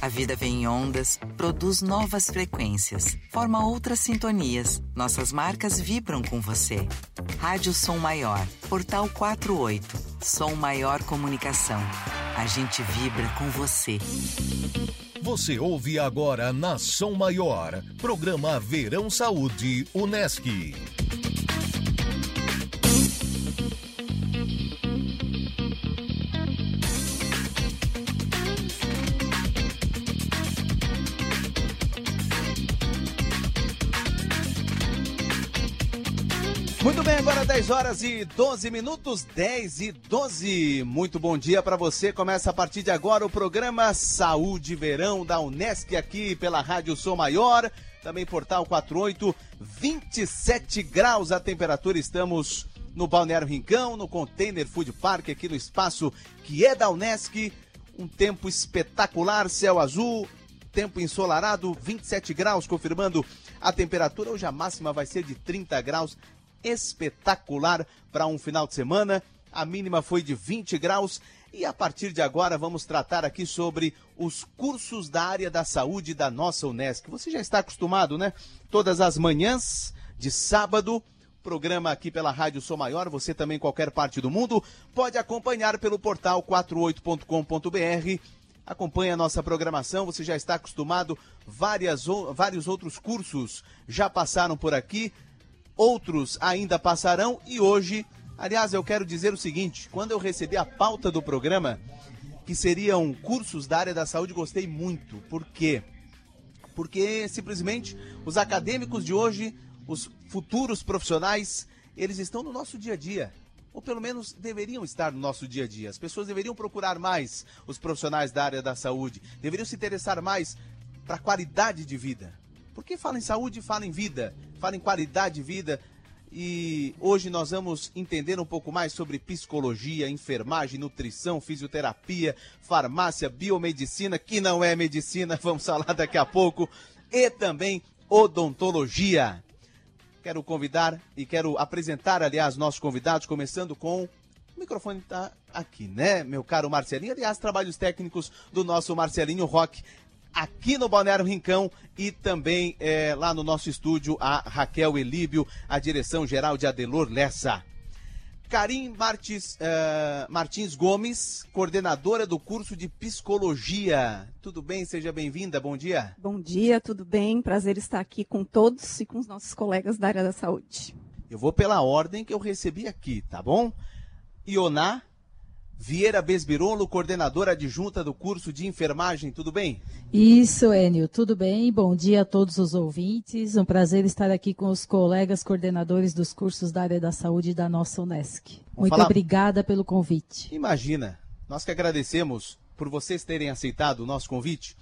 A vida vem em ondas, produz novas frequências, forma outras sintonias. Nossas marcas vibram com você. Rádio Som Maior, Portal 48, Som Maior Comunicação. A gente vibra com você. Você ouve agora na Som Maior, programa Verão Saúde Unesc. 10 horas e 12 minutos, 10 e 12. Muito bom dia para você. Começa a partir de agora o programa Saúde Verão da Unesc aqui pela Rádio Som Maior, também Portal 48, 27 graus a temperatura. Estamos no Balneário Rincão, no Container Food Park, aqui no espaço que é da Unesc. Um tempo espetacular, céu azul, tempo ensolarado, 27 graus, confirmando a temperatura. Hoje a máxima vai ser de 30 graus espetacular para um final de semana. A mínima foi de 20 graus. E a partir de agora vamos tratar aqui sobre os cursos da área da saúde da nossa Unesc. Você já está acostumado, né? Todas as manhãs de sábado, programa aqui pela Rádio Sou Maior, você também em qualquer parte do mundo, pode acompanhar pelo portal 48.com.br. Acompanhe a nossa programação, você já está acostumado, várias, vários outros cursos já passaram por aqui, outros ainda passarão e hoje, aliás, eu quero dizer o seguinte: quando eu recebi a pauta do programa, que seriam cursos da área da saúde, gostei muito. Por quê? Porque simplesmente os acadêmicos de hoje, os futuros profissionais, eles estão no nosso dia a dia. Ou pelo menos deveriam estar no nosso dia a dia. As pessoas deveriam procurar mais os profissionais da área da saúde, deveriam se interessar mais para a qualidade de vida. Porque fala em saúde, fala em vida, fala em qualidade de vida. E hoje nós vamos entender um pouco mais sobre psicologia, enfermagem, nutrição, fisioterapia, farmácia, biomedicina, que não é medicina, vamos falar daqui a pouco, e também odontologia. Quero convidar e quero apresentar, aliás, nossos convidados, começando com o microfone está aqui, né, meu caro Marcelinho? Aliás, trabalhos técnicos do nosso Marcelinho Rock aqui no Balneário Rincão e também é, lá no nosso estúdio a Raquel Elíbio, a direção geral de Adelor Lessa. Karim Martins, uh, Martins Gomes, coordenadora do curso de Psicologia. Tudo bem? Seja bem-vinda. Bom dia. Bom dia, tudo bem? Prazer estar aqui com todos e com os nossos colegas da área da saúde. Eu vou pela ordem que eu recebi aqui, tá bom? Ioná Vieira Besbirolo, coordenadora adjunta do curso de enfermagem, tudo bem? Isso, Enio, tudo bem? Bom dia a todos os ouvintes. Um prazer estar aqui com os colegas coordenadores dos cursos da área da saúde da nossa Unesc. Muito falar... obrigada pelo convite. Imagina, nós que agradecemos por vocês terem aceitado o nosso convite.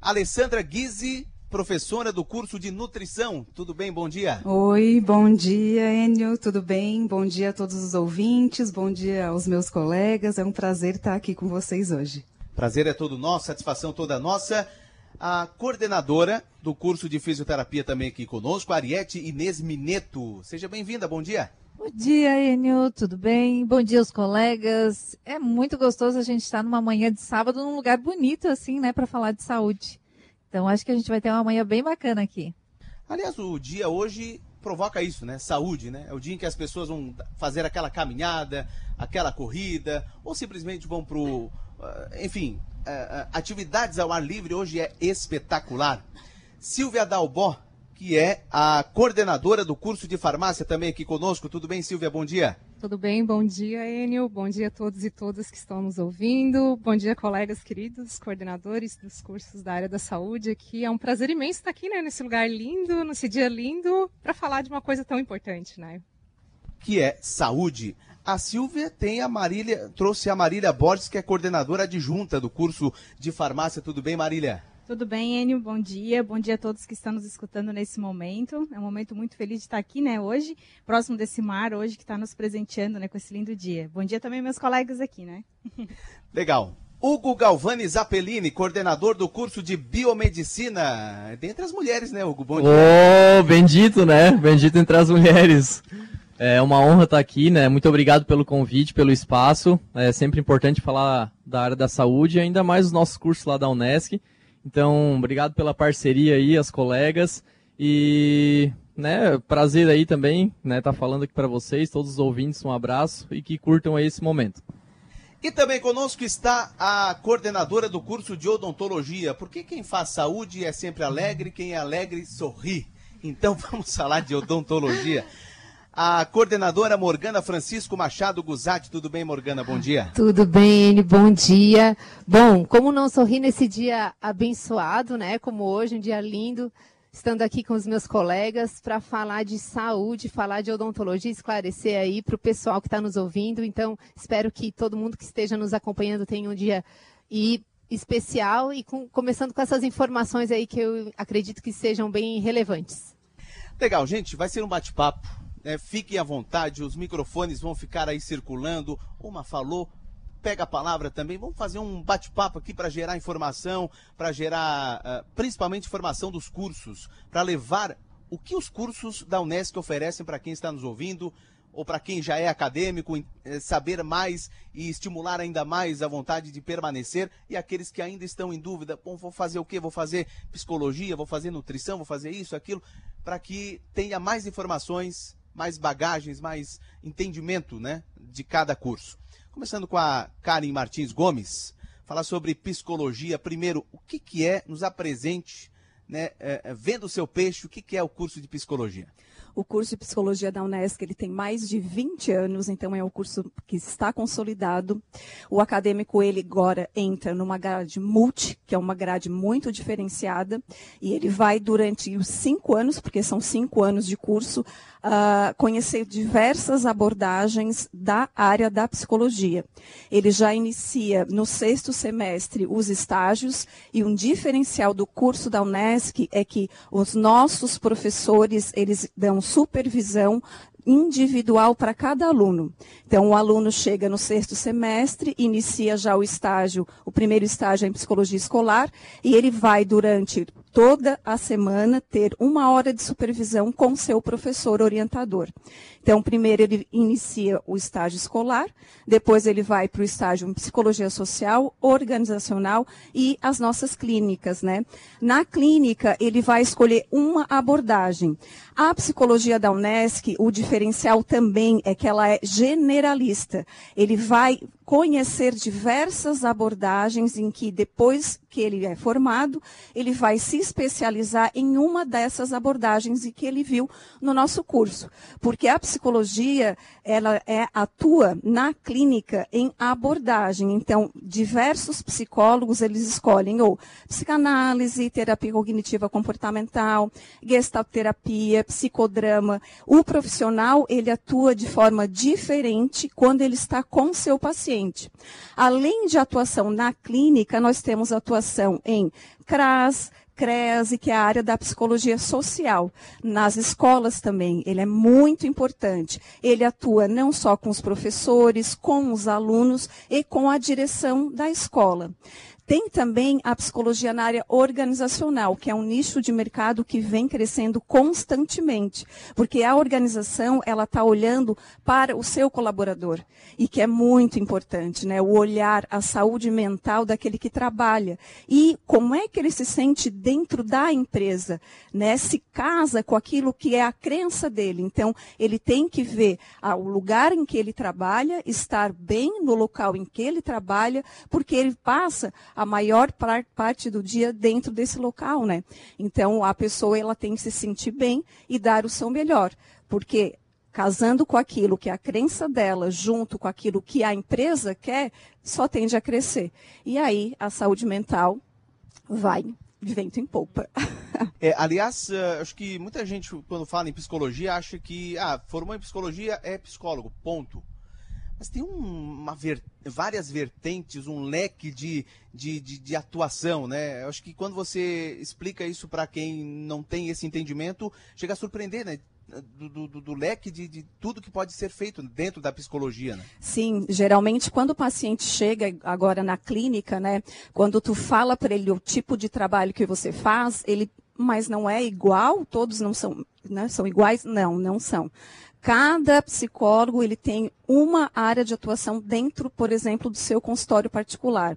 Alessandra Guise professora do curso de nutrição. Tudo bem? Bom dia. Oi, bom dia, Enio. Tudo bem? Bom dia a todos os ouvintes, bom dia aos meus colegas. É um prazer estar aqui com vocês hoje. Prazer é todo nosso, satisfação toda nossa. A coordenadora do curso de fisioterapia também aqui conosco, Ariete Inês Mineto. Seja bem-vinda, bom dia. Bom dia, Enio, tudo bem? Bom dia aos colegas. É muito gostoso a gente estar numa manhã de sábado num lugar bonito assim, né, para falar de saúde. Então acho que a gente vai ter uma manhã bem bacana aqui. Aliás, o dia hoje provoca isso, né? Saúde, né? É o dia em que as pessoas vão fazer aquela caminhada, aquela corrida, ou simplesmente vão pro. Uh, enfim, uh, atividades ao ar livre hoje é espetacular. Silvia Dalbó, que é a coordenadora do curso de farmácia também aqui conosco. Tudo bem, Silvia? Bom dia. Tudo bem? Bom dia, Enio. Bom dia a todos e todas que estão nos ouvindo. Bom dia, colegas queridos, coordenadores dos cursos da área da saúde aqui. É um prazer imenso estar aqui, né, nesse lugar lindo, nesse dia lindo, para falar de uma coisa tão importante, né? Que é saúde. A Silvia tem a Marília, trouxe a Marília Borges, que é coordenadora adjunta do curso de farmácia. Tudo bem, Marília? Tudo bem, Enio? Bom dia. Bom dia a todos que estão nos escutando nesse momento. É um momento muito feliz de estar aqui, né, hoje, próximo desse mar, hoje, que está nos presenteando, né, com esse lindo dia. Bom dia também meus colegas aqui, né? Legal. Hugo Galvani Zappellini, coordenador do curso de Biomedicina. Dentre as mulheres, né, Hugo? Bom dia. Ô, oh, bendito, né? Bendito entre as mulheres. É uma honra estar aqui, né? Muito obrigado pelo convite, pelo espaço. É sempre importante falar da área da saúde, ainda mais os nossos cursos lá da Unesc Então, obrigado pela parceria aí, as colegas. E, né, prazer aí também, né, tá falando aqui para vocês, todos os ouvintes, um abraço e que curtam aí esse momento. E também conosco está a coordenadora do curso de odontologia, porque quem faz saúde é sempre alegre, quem é alegre sorri. Então vamos falar de odontologia. A coordenadora Morgana Francisco Machado Guzatti. Tudo bem, Morgana? Bom dia. Tudo bem, N. Bom dia. Bom, como não sorrir nesse dia abençoado, né? Como hoje, um dia lindo, estando aqui com os meus colegas para falar de saúde, falar de odontologia, esclarecer aí para o pessoal que está nos ouvindo. Então, espero que todo mundo que esteja nos acompanhando tenha um dia e especial e com, começando com essas informações aí que eu acredito que sejam bem relevantes. Legal, gente, vai ser um bate-papo. Né? Fiquem à vontade, os microfones vão ficar aí circulando. Uma falou, pega a palavra também. Vamos fazer um bate-papo aqui para gerar informação, para gerar uh, principalmente informação dos cursos, para levar o que os cursos da Unesco oferecem para quem está nos ouvindo ou para quem já é acadêmico, eh, saber mais e estimular ainda mais a vontade de permanecer, e aqueles que ainda estão em dúvida, bom, vou fazer o quê? Vou fazer psicologia, vou fazer nutrição, vou fazer isso, aquilo, para que tenha mais informações, mais bagagens, mais entendimento né, de cada curso. Começando com a Karen Martins Gomes, falar sobre psicologia. Primeiro, o que, que é, nos apresente, né, é, vendo o seu peixe, o que, que é o curso de psicologia? O curso de psicologia da Unesco ele tem mais de 20 anos, então é um curso que está consolidado. O acadêmico ele agora entra numa grade multi, que é uma grade muito diferenciada, e ele vai durante os cinco anos, porque são cinco anos de curso, uh, conhecer diversas abordagens da área da psicologia. Ele já inicia no sexto semestre os estágios e um diferencial do curso da Unesc é que os nossos professores eles dão supervisão individual para cada aluno. Então, o aluno chega no sexto semestre, inicia já o estágio, o primeiro estágio em psicologia escolar, e ele vai durante toda a semana ter uma hora de supervisão com seu professor orientador. Então, primeiro ele inicia o estágio escolar, depois ele vai para o estágio em psicologia social, organizacional e as nossas clínicas, né? Na clínica, ele vai escolher uma abordagem. A psicologia da Unesc, o diferencial também é que ela é generalista. Ele vai conhecer diversas abordagens em que depois que ele é formado, ele vai se especializar em uma dessas abordagens e que ele viu no nosso curso, porque a ela é, atua na clínica em abordagem. Então, diversos psicólogos eles escolhem ou psicanálise, terapia cognitiva comportamental, gestalterapia, psicodrama. O profissional ele atua de forma diferente quando ele está com seu paciente. Além de atuação na clínica, nós temos atuação em CRAS, CREASE, que é a área da psicologia social. Nas escolas também, ele é muito importante. Ele atua não só com os professores, com os alunos e com a direção da escola. Tem também a psicologia na área organizacional, que é um nicho de mercado que vem crescendo constantemente, porque a organização ela está olhando para o seu colaborador e que é muito importante, né? O olhar a saúde mental daquele que trabalha e como é que ele se sente dentro da empresa, né? Se casa com aquilo que é a crença dele. Então ele tem que ver ah, o lugar em que ele trabalha, estar bem no local em que ele trabalha, porque ele passa a maior parte do dia dentro desse local, né? Então a pessoa ela tem que se sentir bem e dar o seu melhor, porque casando com aquilo que é a crença dela, junto com aquilo que a empresa quer, só tende a crescer. E aí a saúde mental vai de vento em polpa. É, aliás, uh, acho que muita gente, quando fala em psicologia, acha que ah, formou em psicologia é psicólogo, ponto. Mas tem uma ver, várias vertentes, um leque de, de, de, de atuação, né? Eu acho que quando você explica isso para quem não tem esse entendimento, chega a surpreender, né? Do, do, do, leque de, de, tudo que pode ser feito dentro da psicologia, né? Sim, geralmente quando o paciente chega agora na clínica, né? Quando tu fala para ele o tipo de trabalho que você faz, ele, mas não é igual, todos não são, né? São iguais? Não, não são Cada psicólogo ele tem uma área de atuação dentro, por exemplo, do seu consultório particular.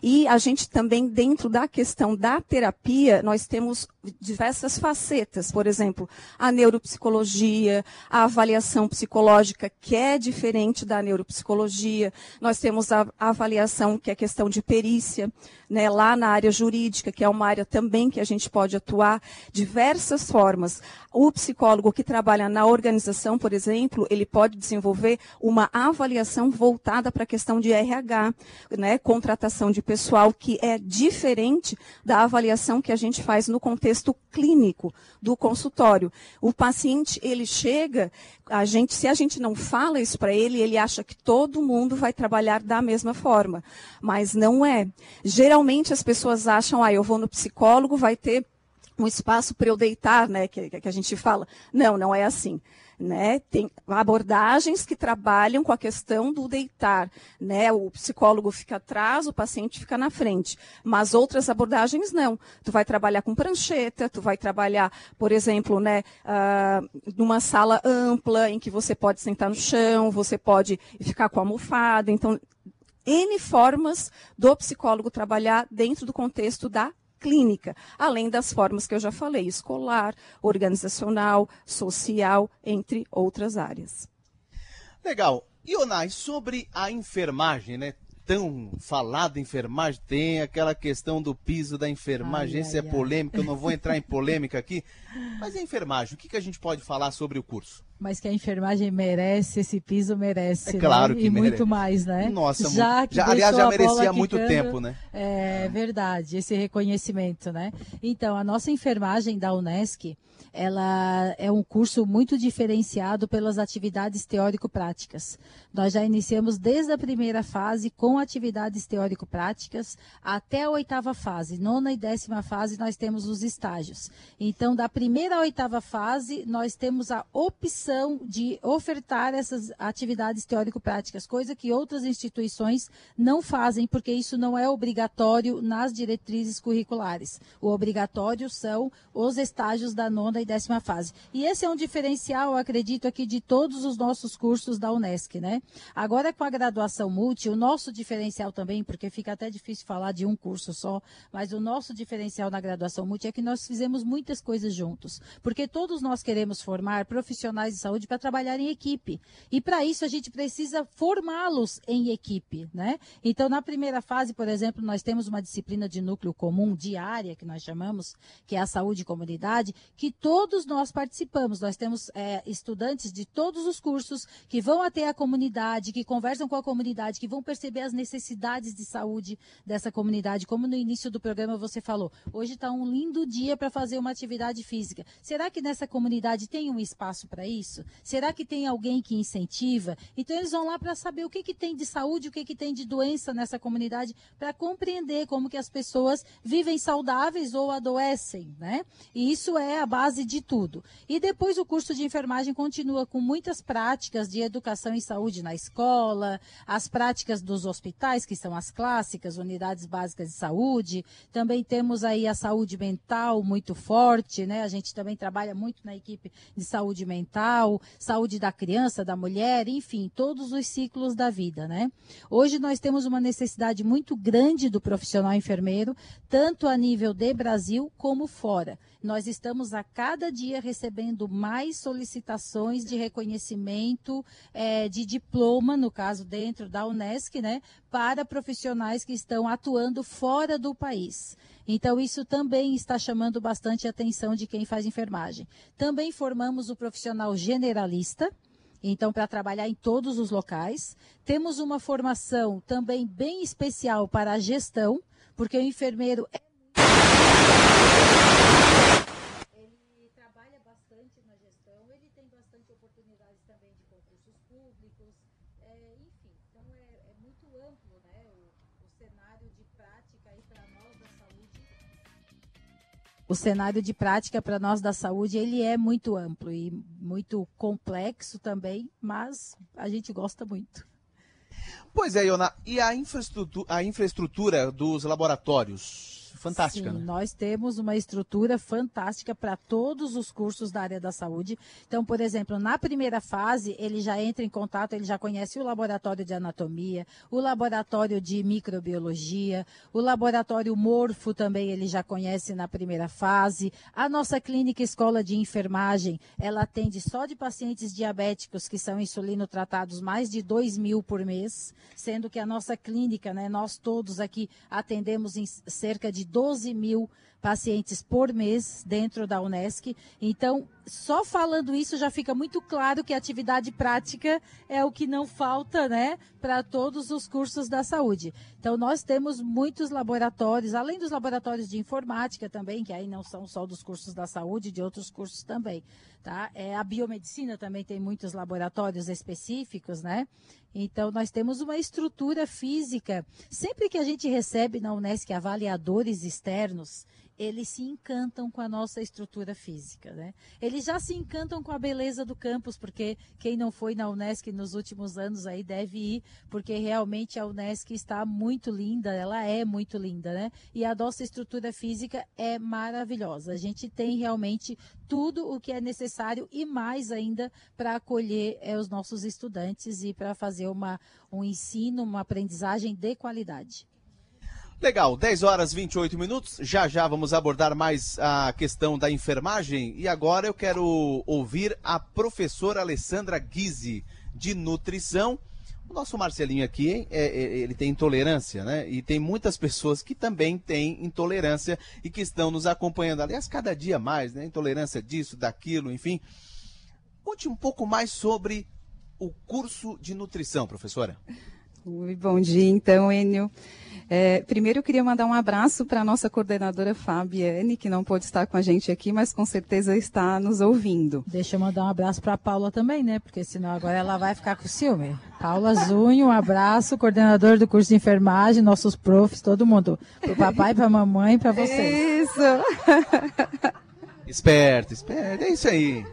E a gente também, dentro da questão da terapia, nós temos diversas facetas, por exemplo, a neuropsicologia, a avaliação psicológica, que é diferente da neuropsicologia. Nós temos a, avaliação, que é questão de perícia, né, lá na área jurídica, que é uma área também que a gente pode atuar diversas formas. O psicólogo que trabalha na organização, por exemplo, ele pode desenvolver uma avaliação voltada para a questão de RH, né, contratação de pessoal, que é diferente da avaliação que a gente faz no contexto clínico do consultório. O paciente, ele chega, a gente, se a gente não fala isso para ele, ele acha que todo mundo vai trabalhar da mesma forma, mas não é. Geralmente as pessoas acham, ah, eu vou no psicólogo, vai ter um espaço para eu deitar, né, que, que a gente fala. Não, não é assim. Né? Tem abordagens que trabalham com a questão do deitar, né? O psicólogo fica atrás, o paciente fica na frente. Mas outras abordagens não. Tu vai trabalhar com prancheta, tu vai trabalhar, por exemplo, né, uh, numa sala ampla em que você pode sentar no chão, você pode ficar com a almofada. Então, N formas do psicólogo trabalhar dentro do contexto da clínica, além das formas que eu já falei, escolar, organizacional, social, entre outras áreas. Legal. Ionai, sobre a enfermagem, né? Tão falada enfermagem, tem aquela questão do piso da enfermagem, esse é polêmico, eu não vou entrar em polêmica aqui. Mas a enfermagem, o que, que a gente pode falar sobre o curso? Mas que a enfermagem merece, esse piso merece. É claro né? que e merece. muito mais, né? Nossa, já muito. Já, aliás, já merecia há muito quicando, tempo, né? É verdade, esse reconhecimento, né? Então, a nossa enfermagem da Unesc, ela é um curso muito diferenciado pelas atividades teórico-práticas. Nós já iniciamos desde a primeira fase com atividades teórico-práticas até a oitava fase. Nona e décima fase nós temos os estágios. Então, da primeira à oitava fase, nós temos a opção de ofertar essas atividades teórico-práticas, coisa que outras instituições não fazem, porque isso não é obrigatório nas diretrizes curriculares. O obrigatório são os estágios da nona e décima fase. E esse é um diferencial, acredito, aqui de todos os nossos cursos da Unesc, né? Agora, com a graduação multi, o nosso diferencial também, porque fica até difícil falar de um curso só, mas o nosso diferencial na graduação multi é que nós fizemos muitas coisas juntos. Porque todos nós queremos formar profissionais de saúde para trabalhar em equipe. E para isso a gente precisa formá-los em equipe, né? Então, na primeira fase, por exemplo, nós temos uma disciplina de núcleo comum diária, que nós chamamos, que é a saúde e comunidade, que todos nós participamos. Nós temos é, estudantes de todos os cursos que vão até a comunidade, que conversam com a comunidade, que vão perceber as necessidades de saúde dessa comunidade. Como no início do programa você falou, hoje está um lindo dia para fazer uma atividade física. Será que nessa comunidade tem um espaço para isso? Será que tem alguém que incentiva? Então eles vão lá para saber o que, que tem de saúde, o que, que tem de doença nessa comunidade, para compreender como que as pessoas vivem saudáveis ou adoecem, né? E isso é a base de tudo. E depois o curso de enfermagem continua com muitas práticas de educação e saúde na escola, as práticas dos hospitais, que são as clássicas, unidades básicas de saúde. Também temos aí a saúde mental muito forte, né? A gente também trabalha muito na equipe de saúde mental, saúde da criança, da mulher, enfim, todos os ciclos da vida, né? Hoje nós temos uma necessidade muito grande do profissional enfermeiro, tanto a nível de Brasil como fora. Nós estamos a cada dia recebendo mais solicitações de reconhecimento é, de diploma, no caso dentro da Unesc, né, para profissionais que estão atuando fora do país. Então, isso também está chamando bastante a atenção de quem faz enfermagem. Também formamos o profissional generalista, então, para trabalhar em todos os locais. Temos uma formação também bem especial para a gestão, porque o enfermeiro é O cenário de prática para nós da saúde, ele é muito amplo e muito complexo também, mas a gente gosta muito. Pois é, Iona, e a infraestrutura, a infraestrutura dos laboratórios? Fantástica. Sim, né? nós temos uma estrutura fantástica para todos os cursos da área da saúde. Então, por exemplo, na primeira fase, ele já entra em contato, ele já conhece o laboratório de anatomia, o laboratório de microbiologia, o laboratório morfo também ele já conhece na primeira fase. A nossa clínica escola de enfermagem, ela atende só de pacientes diabéticos que são insulino tratados mais de 2 mil por mês, sendo que a nossa clínica, né, nós todos aqui atendemos em cerca de 12 mil pacientes por mês dentro da Unesc. Então, só falando isso já fica muito claro que a atividade prática é o que não falta, né, para todos os cursos da saúde. Então, nós temos muitos laboratórios, além dos laboratórios de informática também, que aí não são só dos cursos da saúde, de outros cursos também, tá? É, a biomedicina também tem muitos laboratórios específicos, né? Então, nós temos uma estrutura física. Sempre que a gente recebe na Unesc avaliadores externos, eles se encantam com a nossa estrutura física, né? Eles já se encantam com a beleza do campus, porque quem não foi na Unesc nos últimos anos aí deve ir, porque realmente a Unesc está muito linda, ela é muito linda, né? E a nossa estrutura física é maravilhosa. A gente tem realmente tudo o que é necessário e mais ainda para acolher é, os nossos estudantes e para fazer uma, um ensino, uma aprendizagem de qualidade. Legal, 10 horas 28 minutos. Já já vamos abordar mais a questão da enfermagem. E agora eu quero ouvir a professora Alessandra Guise, de nutrição. O nosso Marcelinho aqui, é, é, ele tem intolerância, né? E tem muitas pessoas que também têm intolerância e que estão nos acompanhando. Aliás, cada dia mais, né? Intolerância disso, daquilo, enfim. Conte um pouco mais sobre o curso de nutrição, professora. Bom dia, então, Enio. É, primeiro, eu queria mandar um abraço para a nossa coordenadora Fabiane, que não pôde estar com a gente aqui, mas com certeza está nos ouvindo. Deixa eu mandar um abraço para a Paula também, né? Porque senão agora ela vai ficar com ciúme. Paula Zunho, um abraço, coordenador do curso de enfermagem, nossos profs, todo mundo. Para o papai, para a mamãe e para vocês. Isso! Esperto, esperto, é isso aí.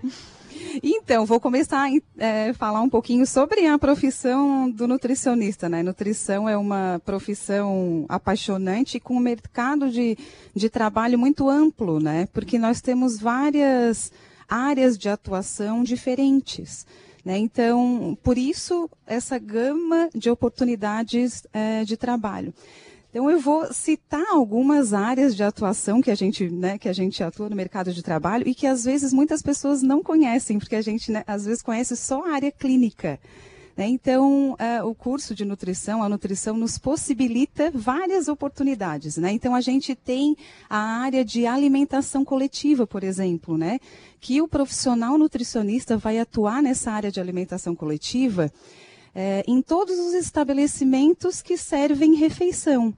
Então, vou começar a é, falar um pouquinho sobre a profissão do nutricionista. Né? Nutrição é uma profissão apaixonante com um mercado de, de trabalho muito amplo, né? porque nós temos várias áreas de atuação diferentes. Né? Então, por isso, essa gama de oportunidades é, de trabalho. Então eu vou citar algumas áreas de atuação que a gente, né, que a gente atua no mercado de trabalho e que às vezes muitas pessoas não conhecem, porque a gente né, às vezes conhece só a área clínica. Né? Então, uh, o curso de nutrição, a nutrição nos possibilita várias oportunidades. Né? Então, a gente tem a área de alimentação coletiva, por exemplo, né? que o profissional nutricionista vai atuar nessa área de alimentação coletiva é, em todos os estabelecimentos que servem refeição.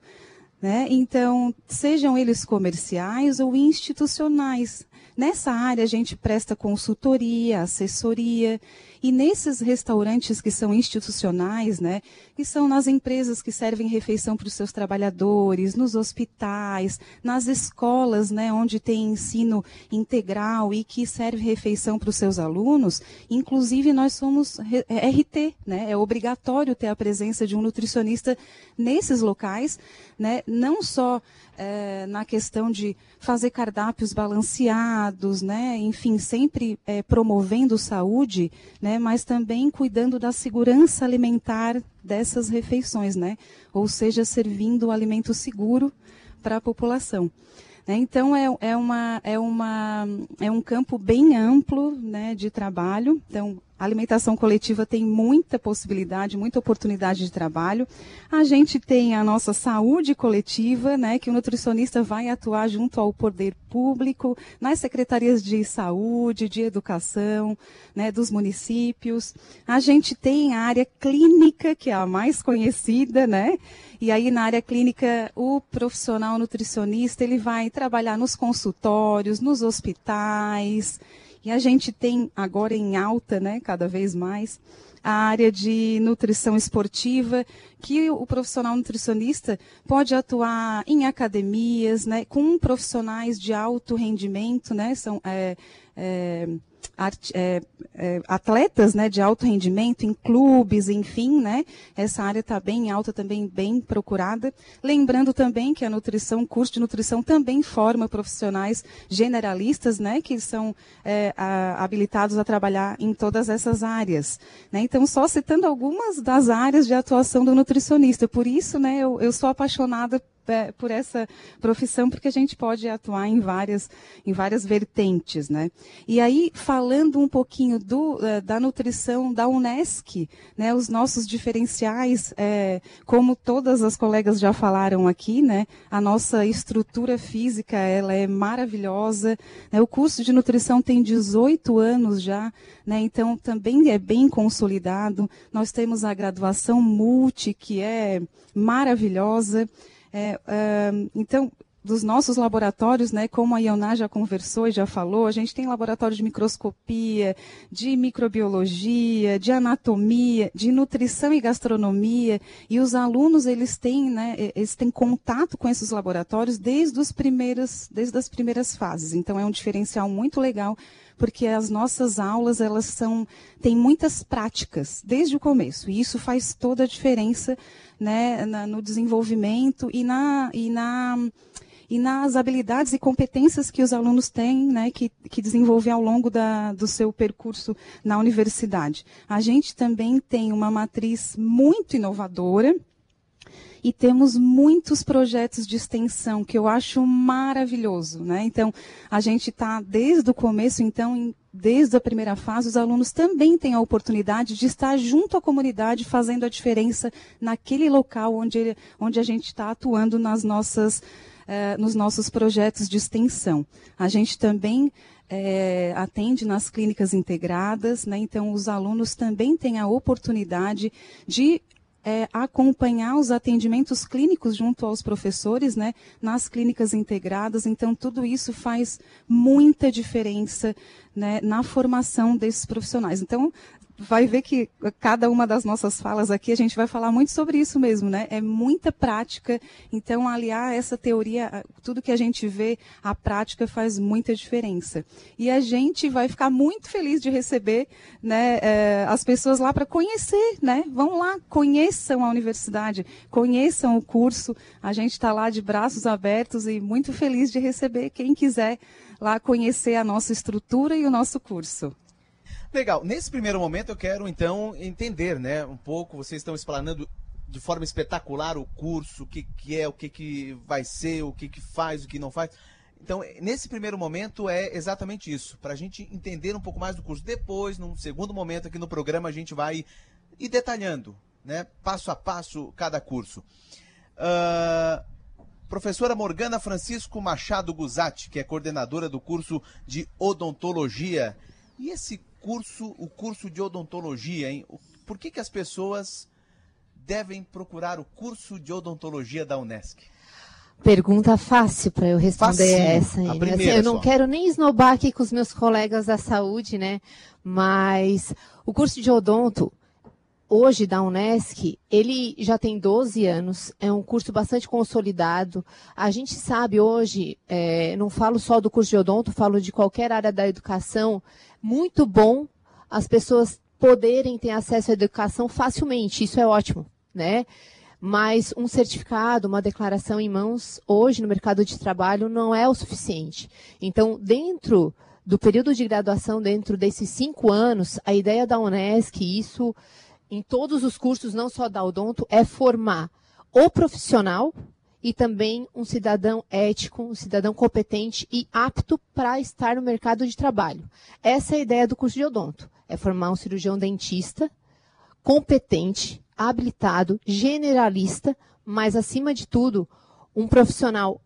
Né? Então, sejam eles comerciais ou institucionais. Nessa área, a gente presta consultoria, assessoria, e nesses restaurantes que são institucionais, né, que são nas empresas que servem refeição para os seus trabalhadores, nos hospitais, nas escolas, né, onde tem ensino integral e que serve refeição para os seus alunos, inclusive nós somos RT, né, é obrigatório ter a presença de um nutricionista nesses locais, né, não só é, na questão de fazer cardápios balanceados, né? enfim, sempre é, promovendo saúde, né? mas também cuidando da segurança alimentar dessas refeições, né? ou seja, servindo alimento seguro para a população. Né? Então, é, é, uma, é, uma, é um campo bem amplo né, de trabalho. Então, a alimentação coletiva tem muita possibilidade, muita oportunidade de trabalho. A gente tem a nossa saúde coletiva, né, que o nutricionista vai atuar junto ao poder público, nas secretarias de saúde, de educação, né, dos municípios. A gente tem a área clínica, que é a mais conhecida, né? E aí na área clínica, o profissional nutricionista, ele vai trabalhar nos consultórios, nos hospitais, e a gente tem agora em alta, né, cada vez mais, a área de nutrição esportiva, que o profissional nutricionista pode atuar em academias, né, com profissionais de alto rendimento, né, são é, é, atletas né, de alto rendimento em clubes, enfim, né? Essa área está bem alta, também bem procurada. Lembrando também que a nutrição, curso de nutrição também forma profissionais generalistas, né? Que são é, a, habilitados a trabalhar em todas essas áreas. Né? Então, só citando algumas das áreas de atuação do nutricionista. Por isso, né, eu, eu sou apaixonada é, por essa profissão, porque a gente pode atuar em várias, em várias vertentes, né? E aí, falando um pouquinho do, é, da nutrição da Unesc, né, os nossos diferenciais, é, como todas as colegas já falaram aqui, né, a nossa estrutura física, ela é maravilhosa, né, o curso de nutrição tem 18 anos já, né, então também é bem consolidado, nós temos a graduação multi, que é maravilhosa, é, então, dos nossos laboratórios, né, como a Ioná já conversou e já falou, a gente tem laboratório de microscopia, de microbiologia, de anatomia, de nutrição e gastronomia, e os alunos eles têm, né, eles têm contato com esses laboratórios desde os primeiros, desde as primeiras fases. Então é um diferencial muito legal porque as nossas aulas elas são têm muitas práticas desde o começo e isso faz toda a diferença né, na, no desenvolvimento e na, e na e nas habilidades e competências que os alunos têm, né, que, que desenvolvem ao longo da, do seu percurso na universidade. A gente também tem uma matriz muito inovadora, e temos muitos projetos de extensão que eu acho maravilhoso, né? Então, a gente está desde o começo, então, em, desde a primeira fase, os alunos também têm a oportunidade de estar junto à comunidade, fazendo a diferença naquele local onde, onde a gente está atuando nas nossas, eh, nos nossos projetos de extensão. A gente também é, atende nas clínicas integradas, né? então os alunos também têm a oportunidade de é, acompanhar os atendimentos clínicos junto aos professores, né, nas clínicas integradas. Então, tudo isso faz muita diferença né, na formação desses profissionais. Então, vai ver que cada uma das nossas falas aqui a gente vai falar muito sobre isso mesmo, né? É muita prática. Então, aliar essa teoria, tudo que a gente vê, a prática faz muita diferença. E a gente vai ficar muito feliz de receber, né, é, as pessoas lá para conhecer, né? Vão lá, conheçam a universidade, conheçam o curso. A gente está lá de braços abertos e muito feliz de receber quem quiser lá conhecer a nossa estrutura e o nosso curso. Legal. Nesse primeiro momento eu quero então entender, né, um pouco, vocês estão explanando de forma espetacular o curso, o que, que é, o que, que vai ser, o que, que faz, o que não faz. Então, nesse primeiro momento é exatamente isso, para a gente entender um pouco mais do curso. Depois, num segundo momento aqui no programa, a gente vai ir detalhando, né, passo a passo, cada curso. Uh, professora Morgana Francisco Machado Guzatti, que é coordenadora do curso de odontologia. E esse curso, o curso de odontologia, hein? Por que, que as pessoas devem procurar o curso de odontologia da Unesc? Pergunta fácil para eu responder Facinho, essa. Hein? Assim, eu não quero nem esnobar aqui com os meus colegas da saúde, né? Mas o curso de odonto, hoje da Unesc, ele já tem 12 anos, é um curso bastante consolidado. A gente sabe hoje, é, não falo só do curso de odonto, falo de qualquer área da educação, muito bom as pessoas poderem ter acesso à educação facilmente, isso é ótimo, né? Mas um certificado, uma declaração em mãos, hoje no mercado de trabalho não é o suficiente. Então, dentro do período de graduação, dentro desses cinco anos, a ideia da Unesc, isso em todos os cursos, não só da Odonto, é formar o profissional e também um cidadão ético, um cidadão competente e apto para estar no mercado de trabalho. Essa é a ideia do curso de odonto, é formar um cirurgião dentista competente, habilitado, generalista, mas acima de tudo, um profissional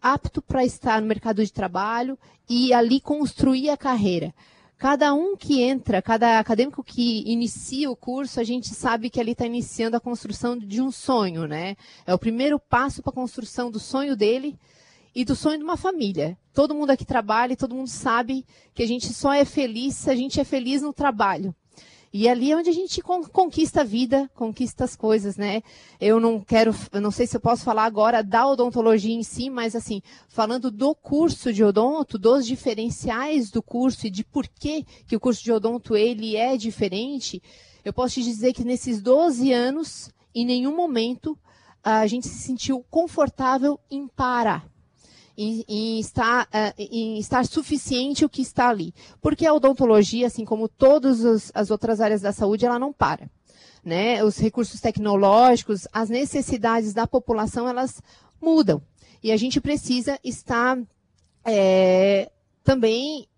apto para estar no mercado de trabalho e ali construir a carreira cada um que entra, cada acadêmico que inicia o curso, a gente sabe que ali está iniciando a construção de um sonho, né? É o primeiro passo para a construção do sonho dele e do sonho de uma família. Todo mundo aqui trabalha e todo mundo sabe que a gente só é feliz se a gente é feliz no trabalho. E ali é onde a gente conquista a vida, conquista as coisas, né? Eu não quero, eu não sei se eu posso falar agora da odontologia em si, mas assim, falando do curso de odonto, dos diferenciais do curso e de por que, que o curso de odonto ele é diferente, eu posso te dizer que nesses 12 anos, em nenhum momento, a gente se sentiu confortável em parar em, em, estar, uh, em estar suficiente o que está ali. Porque a odontologia, assim como todas as outras áreas da saúde, ela não para. Né? Os recursos tecnológicos, as necessidades da população, elas mudam. E a gente precisa estar é, também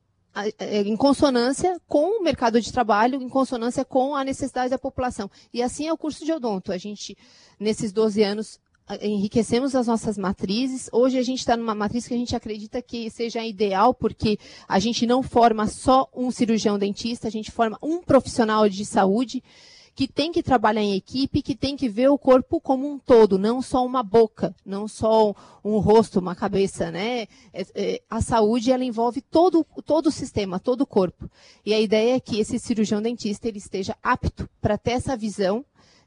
em consonância com o mercado de trabalho, em consonância com a necessidade da população. E assim é o curso de odonto. A gente, nesses 12 anos, enriquecemos as nossas matrizes. Hoje a gente está numa matriz que a gente acredita que seja ideal, porque a gente não forma só um cirurgião dentista, a gente forma um profissional de saúde que tem que trabalhar em equipe, que tem que ver o corpo como um todo, não só uma boca, não só um rosto, uma cabeça, né? É, é, a saúde ela envolve todo, todo o sistema, todo o corpo. E a ideia é que esse cirurgião dentista ele esteja apto para ter essa visão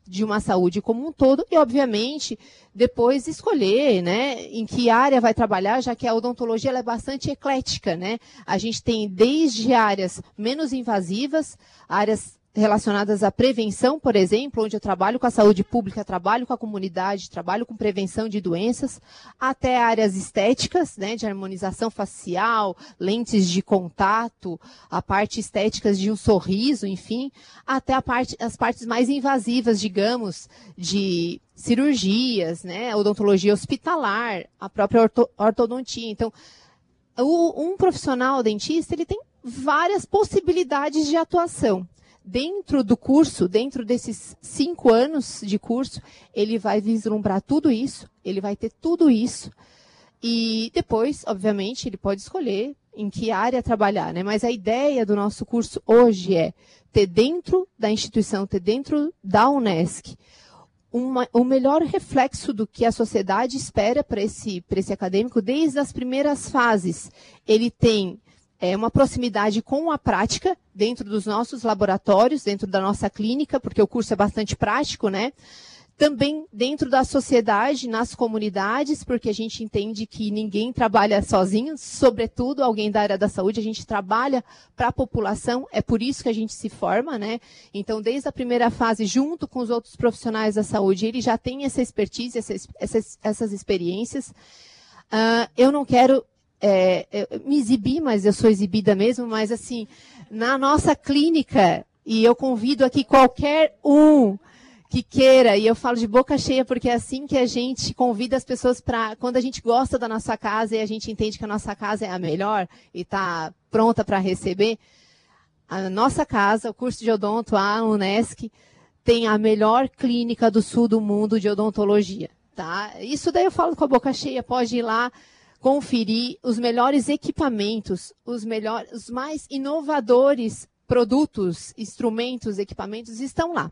de uma saúde como um todo e, obviamente, depois escolher, né, em que área vai trabalhar, já que a odontologia é bastante eclética, né? A gente tem desde áreas menos invasivas, áreas relacionadas à prevenção, por exemplo, onde eu trabalho com a saúde pública, trabalho com a comunidade, trabalho com prevenção de doenças, até áreas estéticas, né, de harmonização facial, lentes de contato, a parte estéticas de um sorriso, enfim, até parte, as partes mais invasivas, digamos, de cirurgias, né, odontologia hospitalar, a própria orto, ortodontia. Então, o, um profissional dentista, ele tem várias possibilidades de atuação dentro do curso, dentro desses cinco anos de curso, ele vai vislumbrar tudo isso, ele vai ter tudo isso. E depois, obviamente, ele pode escolher em que área trabalhar, né? Mas a ideia do nosso curso hoje é ter dentro da instituição, ter dentro da UNESCO, uma, o melhor reflexo do que a sociedade espera para esse, esse acadêmico desde as primeiras fases. Ele tem é, uma proximidade com a prática dentro dos nossos laboratórios, dentro da nossa clínica, porque o curso é bastante prático, né? Também dentro da sociedade, nas comunidades, porque a gente entende que ninguém trabalha sozinho, sobretudo alguém da área da saúde, a gente trabalha para a população, é por isso que a gente se forma, né? Então, desde a primeira fase, junto com os outros profissionais da saúde, ele já tem essa expertise, essas, essas, essas experiências. Uh, eu não quero é, me exibir, mas eu sou exibida mesmo, mas assim, na nossa clínica, e eu convido aqui qualquer um que queira, e eu falo de boca cheia porque é assim que a gente convida as pessoas para, quando a gente gosta da nossa casa e a gente entende que a nossa casa é a melhor e está pronta para receber, a nossa casa, o curso de odonto, a Unesc, tem a melhor clínica do sul do mundo de odontologia. Tá? Isso daí eu falo com a boca cheia, pode ir lá, conferir os melhores equipamentos, os melhores, os mais inovadores produtos, instrumentos, equipamentos estão lá.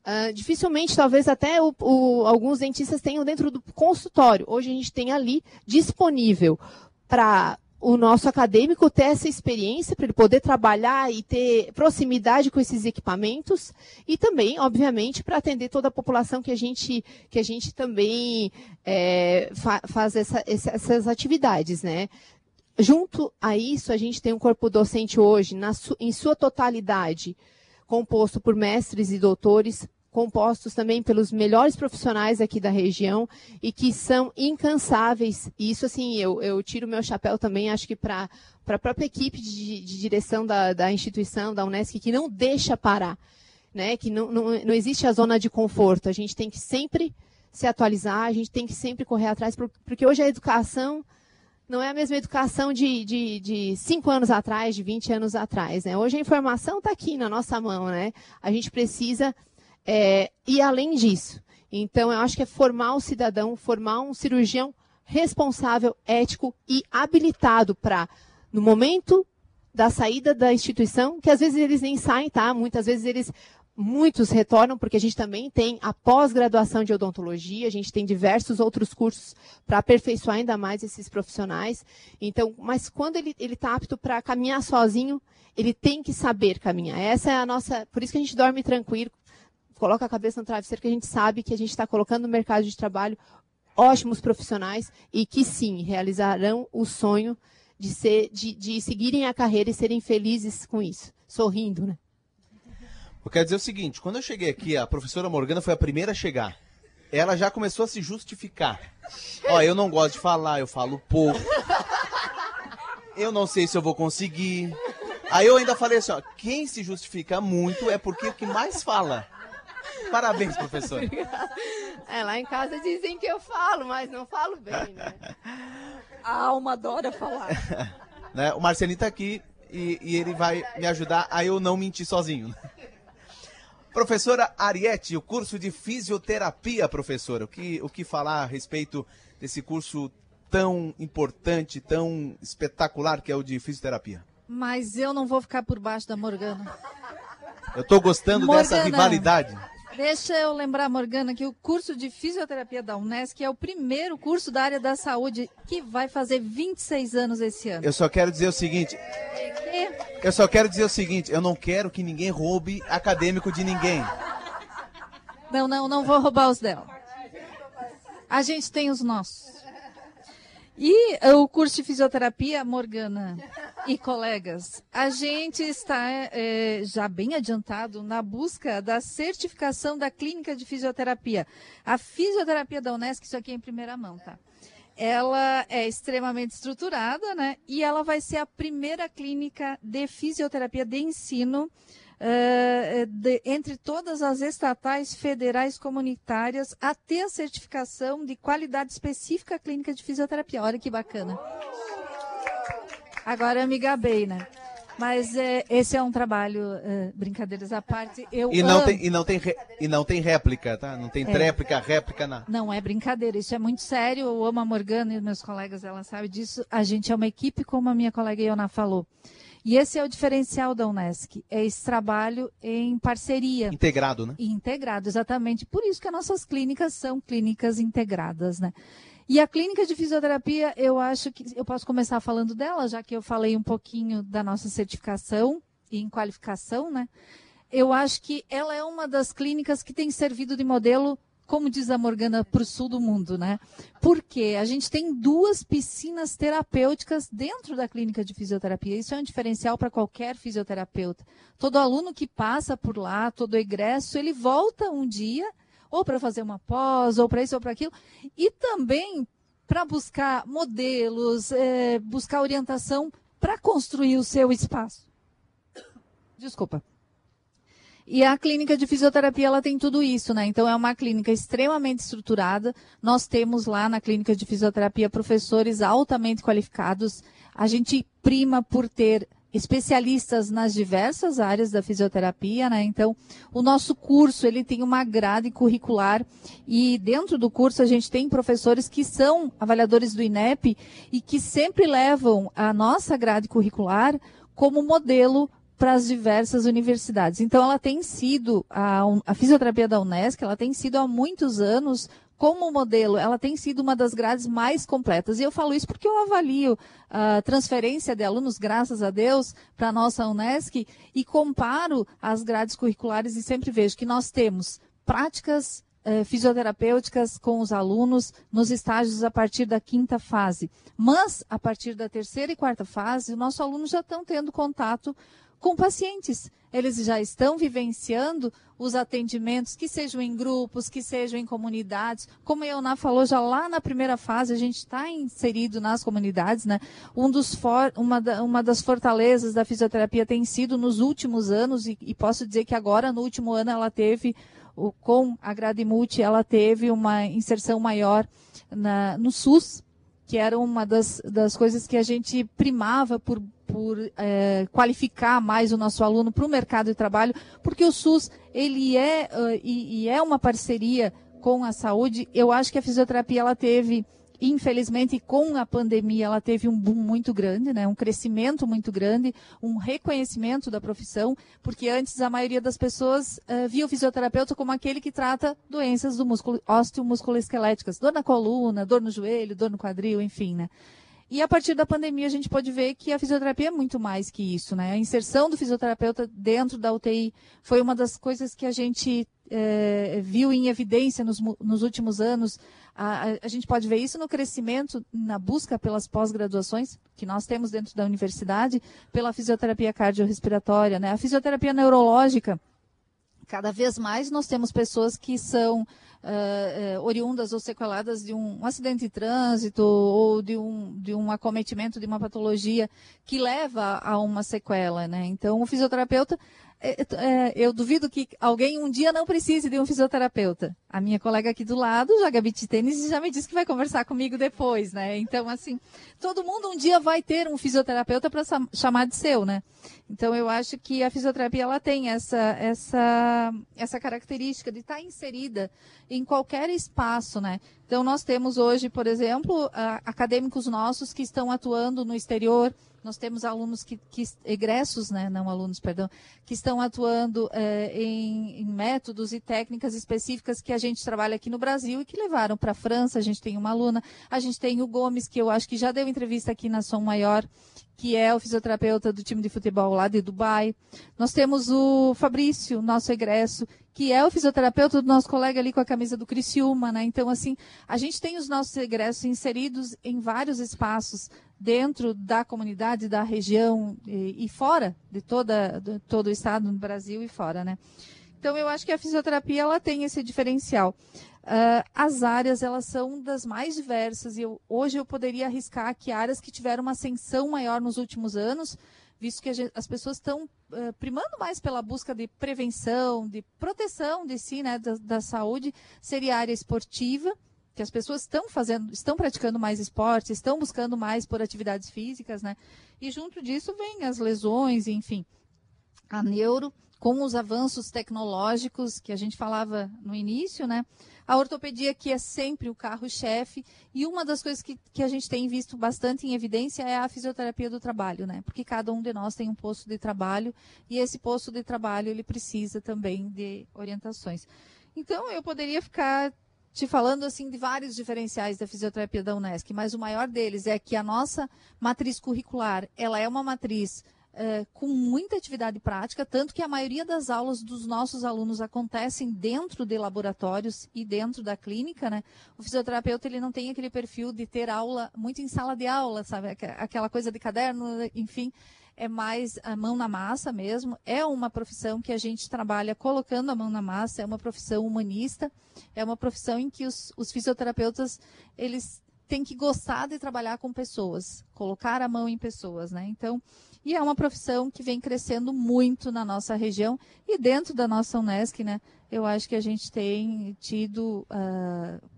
Uh, dificilmente, talvez até o, o, alguns dentistas tenham dentro do consultório. Hoje a gente tem ali disponível para o nosso acadêmico ter essa experiência, para ele poder trabalhar e ter proximidade com esses equipamentos, e também, obviamente, para atender toda a população que a gente, que a gente também é, fa faz essa, essas atividades, né? Junto a isso, a gente tem um corpo docente hoje, su em sua totalidade, composto por mestres e doutores, compostos também pelos melhores profissionais aqui da região e que são incansáveis. E isso, assim, eu, eu tiro meu chapéu também, acho que para a própria equipe de, de direção da, da, instituição, da Unesc, que não deixa parar, né? que não, não, não existe a zona de conforto. A gente tem que sempre se atualizar, a gente tem que sempre correr atrás, porque hoje a educação não é a mesma educação de, de, de cinco anos atrás, de 20 anos atrás. Né? Hoje a informação está aqui na nossa mão. Né? A gente precisa é, e além disso, então eu acho que é formar o cidadão, formar um cirurgião responsável, ético e habilitado para, no momento da saída da instituição, que às vezes eles nem saem, tá? Muitas vezes eles muitos retornam, porque a gente também tem a pós-graduação de odontologia, a gente tem diversos outros cursos para aperfeiçoar ainda mais esses profissionais. Então, mas quando ele está apto para caminhar sozinho, ele tem que saber caminhar. Essa é a nossa. Por isso que a gente dorme tranquilo, coloca a cabeça no travesseiro, que a gente sabe que a gente está colocando no mercado de trabalho ótimos profissionais e que sim realizarão o sonho de, ser, de, de seguirem a carreira e serem felizes com isso, sorrindo, né? Eu quero dizer o seguinte, quando eu cheguei aqui, a professora Morgana foi a primeira a chegar. Ela já começou a se justificar. Ó, eu não gosto de falar, eu falo pouco. Eu não sei se eu vou conseguir. Aí eu ainda falei assim, ó, quem se justifica muito é porque o que mais fala. Parabéns, professor. É, lá em casa dizem que eu falo, mas não falo bem, né? A alma adora falar. né? O Marcelinho tá aqui e, e, ele vai me ajudar a eu não mentir sozinho. Professora Ariete, o curso de fisioterapia, professora, o que, o que falar a respeito desse curso tão importante, tão espetacular que é o de fisioterapia? Mas eu não vou ficar por baixo da Morgana. Eu estou gostando Morgana, dessa rivalidade. Deixa eu lembrar, Morgana, que o curso de fisioterapia da Unesc é o primeiro curso da área da saúde que vai fazer 26 anos esse ano. Eu só quero dizer o seguinte. Eu só quero dizer o seguinte, eu não quero que ninguém roube acadêmico de ninguém. Não, não, não vou roubar os dela. A gente tem os nossos. E o curso de fisioterapia, Morgana e colegas, a gente está é, já bem adiantado na busca da certificação da clínica de fisioterapia. A fisioterapia da Unesco, isso aqui é em primeira mão, tá? Ela é extremamente estruturada, né? E ela vai ser a primeira clínica de fisioterapia de ensino uh, de, entre todas as estatais, federais, comunitárias, a ter a certificação de qualidade específica clínica de fisioterapia. Olha que bacana. Agora eu me gabei, né? Mas é, esse é um trabalho, uh, brincadeiras à parte. Eu e, não amo... tem, e, não tem re, e não tem réplica, tá? Não tem é. tréplica, réplica, não. Não é brincadeira, isso é muito sério. Eu amo a Morgana e meus colegas, ela sabe disso. A gente é uma equipe, como a minha colega Iona falou. E esse é o diferencial da Unesc, é esse trabalho em parceria. Integrado, né? Integrado, exatamente. Por isso que as nossas clínicas são clínicas integradas, né? E a clínica de fisioterapia, eu acho que eu posso começar falando dela, já que eu falei um pouquinho da nossa certificação e em qualificação, né? Eu acho que ela é uma das clínicas que tem servido de modelo como diz a Morgana, para o sul do mundo, né? Porque a gente tem duas piscinas terapêuticas dentro da clínica de fisioterapia. Isso é um diferencial para qualquer fisioterapeuta. Todo aluno que passa por lá, todo egresso, ele volta um dia, ou para fazer uma pós, ou para isso ou para aquilo, e também para buscar modelos, é, buscar orientação para construir o seu espaço. Desculpa. E a clínica de fisioterapia, ela tem tudo isso, né? Então, é uma clínica extremamente estruturada. Nós temos lá na clínica de fisioterapia professores altamente qualificados. A gente prima por ter especialistas nas diversas áreas da fisioterapia, né? Então, o nosso curso, ele tem uma grade curricular e dentro do curso a gente tem professores que são avaliadores do INEP e que sempre levam a nossa grade curricular como modelo para as diversas universidades. Então, ela tem sido, a, a fisioterapia da Unesco, ela tem sido há muitos anos como modelo, ela tem sido uma das grades mais completas. E eu falo isso porque eu avalio a transferência de alunos, graças a Deus, para a nossa Unesc e comparo as grades curriculares e sempre vejo que nós temos práticas eh, fisioterapêuticas com os alunos nos estágios a partir da quinta fase. Mas, a partir da terceira e quarta fase, o nosso aluno já estão tendo contato com pacientes. Eles já estão vivenciando os atendimentos, que sejam em grupos, que sejam em comunidades. Como a Ioná falou, já lá na primeira fase, a gente está inserido nas comunidades. Né? Um dos for, uma, da, uma das fortalezas da fisioterapia tem sido nos últimos anos, e, e posso dizer que agora, no último ano, ela teve, o, com a Gradimulti, ela teve uma inserção maior na, no SUS, que era uma das, das coisas que a gente primava por por é, qualificar mais o nosso aluno para o mercado de trabalho, porque o SUS ele é uh, e, e, é uma parceria com a saúde. Eu acho que a fisioterapia ela teve infelizmente, com a pandemia, ela teve um boom muito grande, né? um crescimento muito grande, um reconhecimento da profissão, porque antes a maioria das pessoas uh, via o fisioterapeuta como aquele que trata doenças do músculo, osteomusculoesqueléticas, dor na coluna, dor no joelho, dor no quadril, enfim, né? E a partir da pandemia a gente pode ver que a fisioterapia é muito mais que isso, né? A inserção do fisioterapeuta dentro da UTI foi uma das coisas que a gente é, viu em evidência nos, nos últimos anos. A, a, a, gente pode ver isso no crescimento, na busca pelas pós-graduações que nós temos dentro da universidade, pela fisioterapia cardiorrespiratória, né? A fisioterapia neurológica, cada vez mais nós temos pessoas que são uh, oriundas ou sequeladas de um, um, acidente de trânsito ou de um, de um acometimento de uma patologia que leva a uma sequela, né? Então, o fisioterapeuta eu duvido que alguém um dia não precise de um fisioterapeuta. A minha colega aqui do lado joga beat tênis e já me disse que vai conversar comigo depois, né? Então, assim, todo mundo um dia vai ter um fisioterapeuta para chamar de seu, né? Então, eu acho que a fisioterapia ela tem essa, essa, essa característica de estar tá inserida em qualquer espaço, né? Então, nós temos hoje, por exemplo, acadêmicos nossos que estão atuando no exterior, nós temos alunos que, que egressos, né, não alunos, perdão, que estão atuando é, em, em, métodos e técnicas específicas que a gente trabalha aqui no Brasil e que levaram para a França. A gente tem uma aluna, a gente tem o Gomes, que eu acho que já deu entrevista aqui na Som Maior, que é o fisioterapeuta do time de futebol lá de Dubai. Nós temos o Fabrício, nosso egresso, que é o fisioterapeuta do nosso colega ali com a camisa do Criciúma, né? Então, assim, a gente tem os nossos egressos inseridos em vários espaços dentro da comunidade, da região e, e fora de, toda, de todo o estado, no Brasil e fora, né? Então, eu acho que a fisioterapia, ela tem esse diferencial. Uh, as áreas elas são das mais diversas e eu, hoje eu poderia arriscar que áreas que tiveram uma ascensão maior nos últimos anos, visto que gente, as pessoas estão uh, primando mais pela busca de prevenção, de proteção de si, né, da, da saúde, seria a área esportiva, que as pessoas estão fazendo, estão praticando mais esporte, estão buscando mais por atividades físicas, né? E junto disso vem as lesões, enfim. A neuro, com os avanços tecnológicos que a gente falava no início, né? A ortopedia, que é sempre o carro-chefe, e uma das coisas que, que a gente tem visto bastante em evidência é a fisioterapia do trabalho, né? Porque cada um de nós tem um posto de trabalho, e esse posto de trabalho ele precisa também de orientações. Então, eu poderia ficar te falando assim de vários diferenciais da fisioterapia da Unesc, mas o maior deles é que a nossa matriz curricular, ela é uma matriz é, com muita atividade prática, tanto que a maioria das aulas dos nossos alunos acontecem dentro de laboratórios e dentro da clínica, né? O fisioterapeuta ele não tem aquele perfil de ter aula muito em sala de aula, sabe? Aquela coisa de caderno, enfim, é mais a mão na massa mesmo. É uma profissão que a gente trabalha colocando a mão na massa, é uma profissão humanista, é uma profissão em que os, os fisioterapeutas eles têm que gostar de trabalhar com pessoas, colocar a mão em pessoas, né? Então, e é uma profissão que vem crescendo muito na nossa região e dentro da nossa Unesc, né? Eu acho que a gente tem tido. Uh,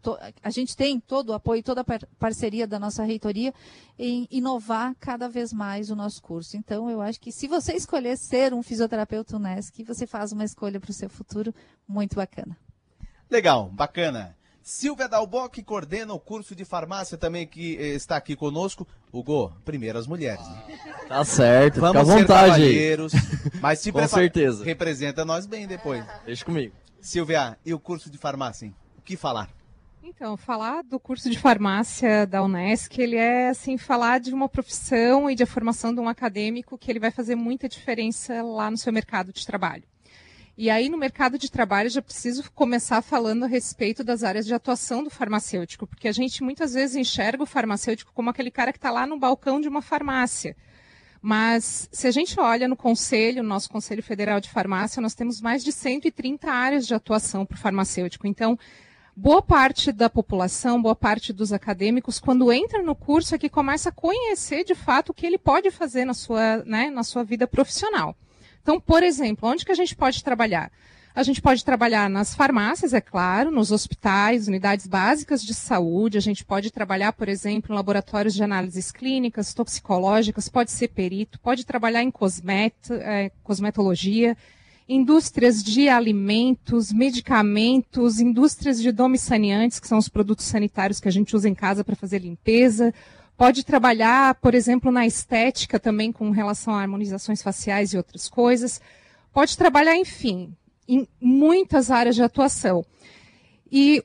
to, a gente tem todo o apoio, toda a par parceria da nossa reitoria em inovar cada vez mais o nosso curso. Então, eu acho que se você escolher ser um fisioterapeuta Unesc, você faz uma escolha para o seu futuro muito bacana. Legal, bacana. Silvia Dalbó, que coordena o curso de farmácia também, que eh, está aqui conosco. Hugo, primeiras mulheres. Né? Tá certo, Vamos fica à vontade mas se Com certeza. representa nós bem depois. Deixa comigo. Silvia, e o curso de farmácia, hein? o que falar? Então, falar do curso de farmácia da Unesc, ele é assim falar de uma profissão e de formação de um acadêmico que ele vai fazer muita diferença lá no seu mercado de trabalho. E aí, no mercado de trabalho, já preciso começar falando a respeito das áreas de atuação do farmacêutico, porque a gente muitas vezes enxerga o farmacêutico como aquele cara que está lá no balcão de uma farmácia. Mas, se a gente olha no Conselho, no nosso Conselho Federal de Farmácia, nós temos mais de 130 áreas de atuação para o farmacêutico. Então, boa parte da população, boa parte dos acadêmicos, quando entra no curso, é que começa a conhecer de fato o que ele pode fazer na sua, né, na sua vida profissional. Então, por exemplo, onde que a gente pode trabalhar? A gente pode trabalhar nas farmácias, é claro, nos hospitais, unidades básicas de saúde. A gente pode trabalhar, por exemplo, em laboratórios de análises clínicas, toxicológicas, pode ser perito, pode trabalhar em cosmet, é, cosmetologia. indústrias de alimentos, medicamentos, indústrias de domiciliantes, que são os produtos sanitários que a gente usa em casa para fazer limpeza. Pode trabalhar, por exemplo, na estética também com relação a harmonizações faciais e outras coisas. Pode trabalhar, enfim, em muitas áreas de atuação. E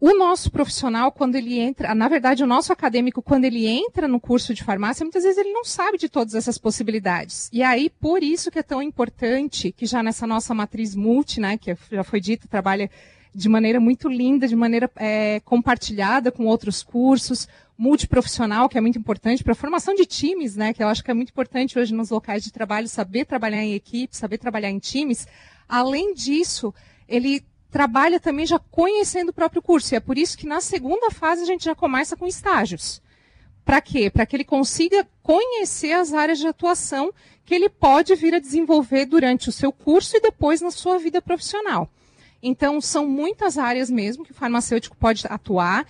o nosso profissional, quando ele entra, na verdade, o nosso acadêmico, quando ele entra no curso de farmácia, muitas vezes ele não sabe de todas essas possibilidades. E aí, por isso que é tão importante que já nessa nossa matriz multi, né, que já foi dito, trabalha de maneira muito linda, de maneira é, compartilhada com outros cursos, multiprofissional, que é muito importante para a formação de times, né, que eu acho que é muito importante hoje nos locais de trabalho, saber trabalhar em equipe, saber trabalhar em times. Além disso, ele trabalha também já conhecendo o próprio curso. E é por isso que na segunda fase a gente já começa com estágios. Para quê? Para que ele consiga conhecer as áreas de atuação que ele pode vir a desenvolver durante o seu curso e depois na sua vida profissional. Então, são muitas áreas mesmo que o farmacêutico pode atuar.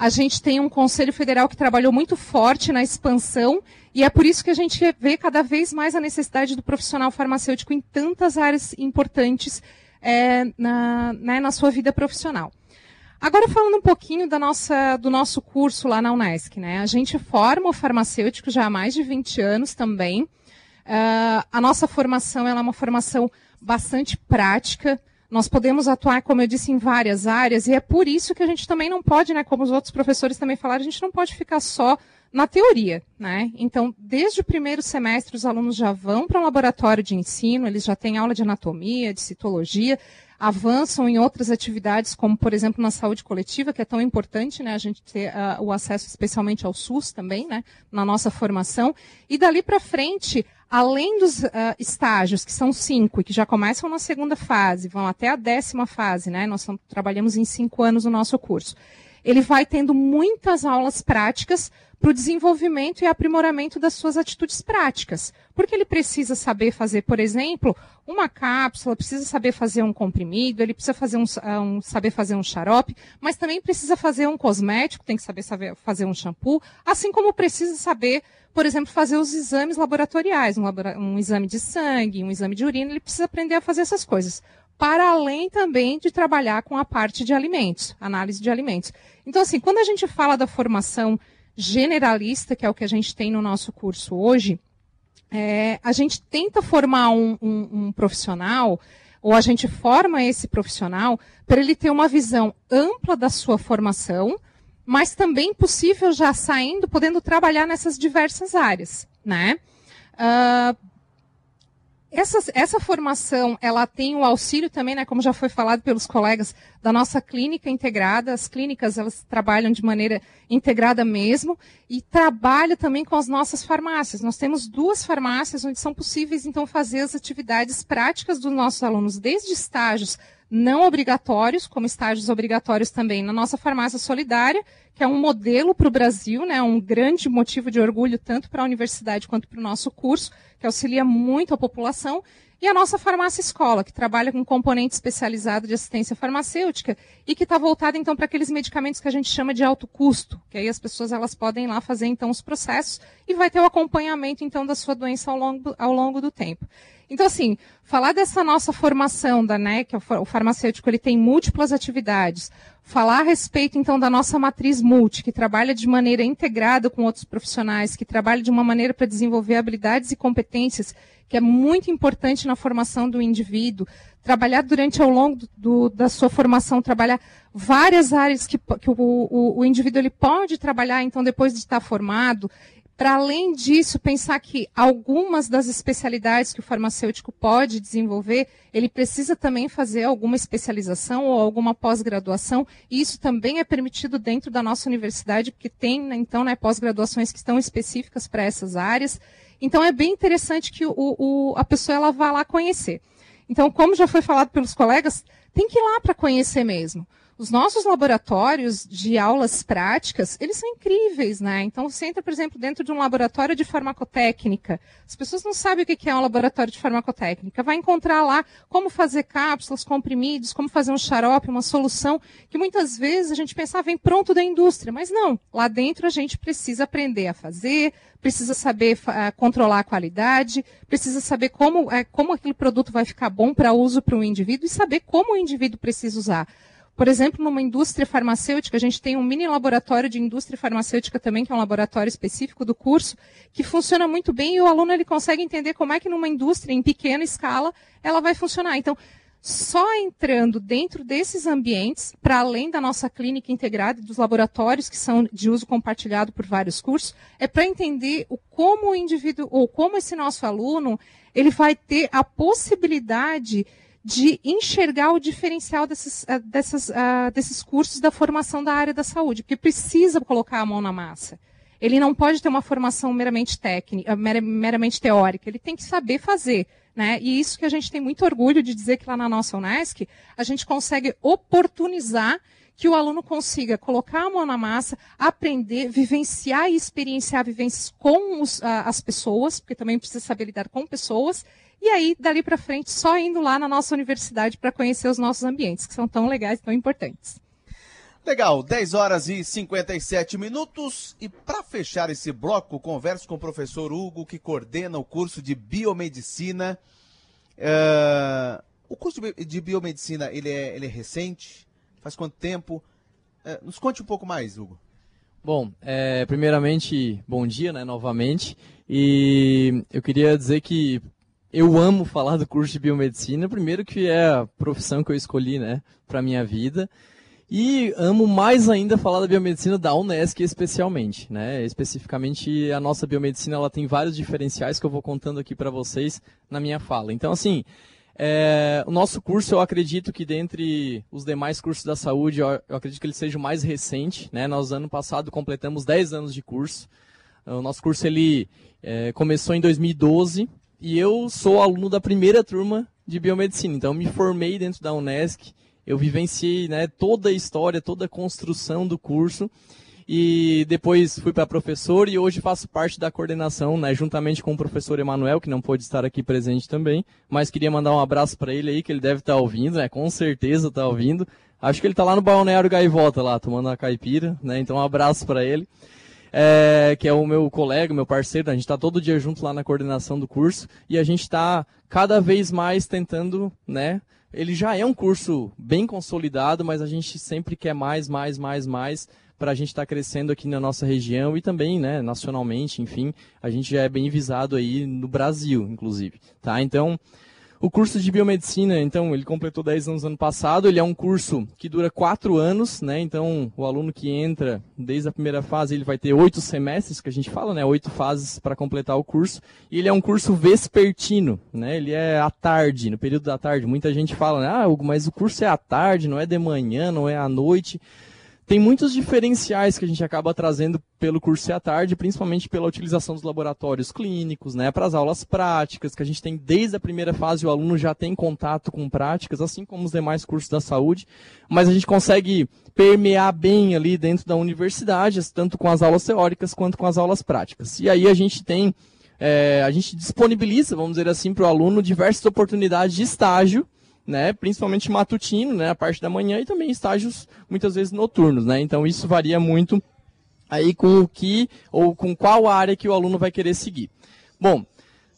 A gente tem um Conselho Federal que trabalhou muito forte na expansão, e é por isso que a gente vê cada vez mais a necessidade do profissional farmacêutico em tantas áreas importantes é, na, né, na sua vida profissional. Agora falando um pouquinho da nossa, do nosso curso lá na Unesc, né? A gente forma o farmacêutico já há mais de 20 anos também. Uh, a nossa formação é uma formação bastante prática. Nós podemos atuar, como eu disse, em várias áreas, e é por isso que a gente também não pode, né, como os outros professores também falaram, a gente não pode ficar só na teoria, né? Então, desde o primeiro semestre, os alunos já vão para um laboratório de ensino, eles já têm aula de anatomia, de citologia, avançam em outras atividades, como, por exemplo, na saúde coletiva, que é tão importante, né? A gente ter uh, o acesso especialmente ao SUS também, né? Na nossa formação. E dali para frente, além dos uh, estágios, que são cinco, e que já começam na segunda fase, vão até a décima fase, né? Nós trabalhamos em cinco anos o nosso curso. Ele vai tendo muitas aulas práticas para o desenvolvimento e aprimoramento das suas atitudes práticas. Porque ele precisa saber fazer, por exemplo, uma cápsula, precisa saber fazer um comprimido, ele precisa fazer um, ah, um, saber fazer um xarope, mas também precisa fazer um cosmético, tem que saber, saber fazer um shampoo, assim como precisa saber, por exemplo, fazer os exames laboratoriais, um, um exame de sangue, um exame de urina, ele precisa aprender a fazer essas coisas para além também de trabalhar com a parte de alimentos, análise de alimentos. Então, assim, quando a gente fala da formação generalista, que é o que a gente tem no nosso curso hoje, é, a gente tenta formar um, um, um profissional, ou a gente forma esse profissional para ele ter uma visão ampla da sua formação, mas também possível já saindo, podendo trabalhar nessas diversas áreas, né? Uh, essa, essa formação, ela tem o auxílio também, né, como já foi falado pelos colegas, da nossa clínica integrada. As clínicas, elas trabalham de maneira integrada mesmo e trabalha também com as nossas farmácias. Nós temos duas farmácias onde são possíveis, então, fazer as atividades práticas dos nossos alunos, desde estágios não obrigatórios, como estágios obrigatórios também na nossa farmácia solidária, que é um modelo para o Brasil, né, um grande motivo de orgulho tanto para a universidade quanto para o nosso curso, que auxilia muito a população, e a nossa farmácia escola, que trabalha com componente especializado de assistência farmacêutica e que está voltada então para aqueles medicamentos que a gente chama de alto custo, que aí as pessoas elas podem lá fazer então os processos e vai ter o acompanhamento então da sua doença ao longo, ao longo do tempo. Então, assim, falar dessa nossa formação da NEC, o farmacêutico, ele tem múltiplas atividades. Falar a respeito, então, da nossa matriz multi, que trabalha de maneira integrada com outros profissionais, que trabalha de uma maneira para desenvolver habilidades e competências, que é muito importante na formação do indivíduo. Trabalhar durante ao longo do, da sua formação, trabalhar várias áreas que, que o, o, o indivíduo ele pode trabalhar, então, depois de estar formado. Para além disso, pensar que algumas das especialidades que o farmacêutico pode desenvolver, ele precisa também fazer alguma especialização ou alguma pós-graduação, e isso também é permitido dentro da nossa universidade, porque tem, né, então, né, pós-graduações que estão específicas para essas áreas. Então, é bem interessante que o, o, a pessoa ela vá lá conhecer. Então, como já foi falado pelos colegas, tem que ir lá para conhecer mesmo. Os nossos laboratórios de aulas práticas, eles são incríveis, né? Então, você entra, por exemplo, dentro de um laboratório de farmacotécnica. As pessoas não sabem o que é um laboratório de farmacotécnica. Vai encontrar lá como fazer cápsulas, comprimidos, como fazer um xarope, uma solução, que muitas vezes a gente pensava, ah, vem pronto da indústria. Mas não. Lá dentro a gente precisa aprender a fazer, precisa saber uh, controlar a qualidade, precisa saber como, uh, como aquele produto vai ficar bom para uso para o indivíduo e saber como o indivíduo precisa usar. Por exemplo, numa indústria farmacêutica, a gente tem um mini laboratório de indústria farmacêutica também, que é um laboratório específico do curso, que funciona muito bem e o aluno ele consegue entender como é que numa indústria em pequena escala ela vai funcionar. Então, só entrando dentro desses ambientes, para além da nossa clínica integrada e dos laboratórios que são de uso compartilhado por vários cursos, é para entender o como o indivíduo ou como esse nosso aluno ele vai ter a possibilidade de enxergar o diferencial desses, uh, dessas, uh, desses cursos da formação da área da saúde, porque precisa colocar a mão na massa. Ele não pode ter uma formação meramente técnica, mer meramente teórica, ele tem que saber fazer. Né? E isso que a gente tem muito orgulho de dizer que lá na nossa Unesc, a gente consegue oportunizar que o aluno consiga colocar a mão na massa, aprender, vivenciar e experienciar vivências com os, uh, as pessoas, porque também precisa saber lidar com pessoas, e aí, dali para frente, só indo lá na nossa universidade para conhecer os nossos ambientes, que são tão legais, tão importantes. Legal, 10 horas e 57 minutos. E para fechar esse bloco, converso com o professor Hugo, que coordena o curso de biomedicina. Uh, o curso de biomedicina, ele é, ele é recente? Faz quanto tempo? Uh, nos conte um pouco mais, Hugo. Bom, é, primeiramente, bom dia, né, novamente. E eu queria dizer que eu amo falar do curso de biomedicina, primeiro que é a profissão que eu escolhi, né, para minha vida. E amo mais ainda falar da biomedicina da Unesc especialmente, né? Especificamente a nossa biomedicina, ela tem vários diferenciais que eu vou contando aqui para vocês na minha fala. Então, assim, é, o nosso curso, eu acredito que dentre os demais cursos da saúde, eu, eu acredito que ele seja o mais recente, né? Nós, ano passado, completamos 10 anos de curso. O nosso curso, ele é, começou em 2012, e eu sou aluno da primeira turma de biomedicina, então me formei dentro da Unesc, eu vivenciei né, toda a história, toda a construção do curso e depois fui para professor e hoje faço parte da coordenação, né, juntamente com o professor Emanuel, que não pôde estar aqui presente também, mas queria mandar um abraço para ele aí, que ele deve estar tá ouvindo, né, com certeza está ouvindo. Acho que ele está lá no Balneário Gaivota, lá, tomando a caipira, né, então um abraço para ele é, que é o meu colega, meu parceiro, a gente está todo dia junto lá na coordenação do curso e a gente está cada vez mais tentando, né? Ele já é um curso bem consolidado, mas a gente sempre quer mais, mais, mais, mais para a gente estar tá crescendo aqui na nossa região e também, né, nacionalmente, enfim, a gente já é bem visado aí no Brasil, inclusive, tá? Então, o curso de biomedicina, então, ele completou 10 anos ano passado. Ele é um curso que dura 4 anos, né? Então, o aluno que entra desde a primeira fase, ele vai ter 8 semestres, que a gente fala, né? 8 fases para completar o curso. E ele é um curso vespertino, né? Ele é à tarde, no período da tarde. Muita gente fala, né? Ah, mas o curso é à tarde, não é de manhã, não é à noite tem muitos diferenciais que a gente acaba trazendo pelo curso à tarde, principalmente pela utilização dos laboratórios clínicos, né, para as aulas práticas, que a gente tem desde a primeira fase, o aluno já tem contato com práticas, assim como os demais cursos da saúde, mas a gente consegue permear bem ali dentro da universidade, tanto com as aulas teóricas quanto com as aulas práticas. E aí a gente tem, é, a gente disponibiliza, vamos dizer assim, para o aluno diversas oportunidades de estágio, né, principalmente matutino, né, a parte da manhã e também estágios muitas vezes noturnos, né? Então isso varia muito aí com o que ou com qual área que o aluno vai querer seguir. Bom,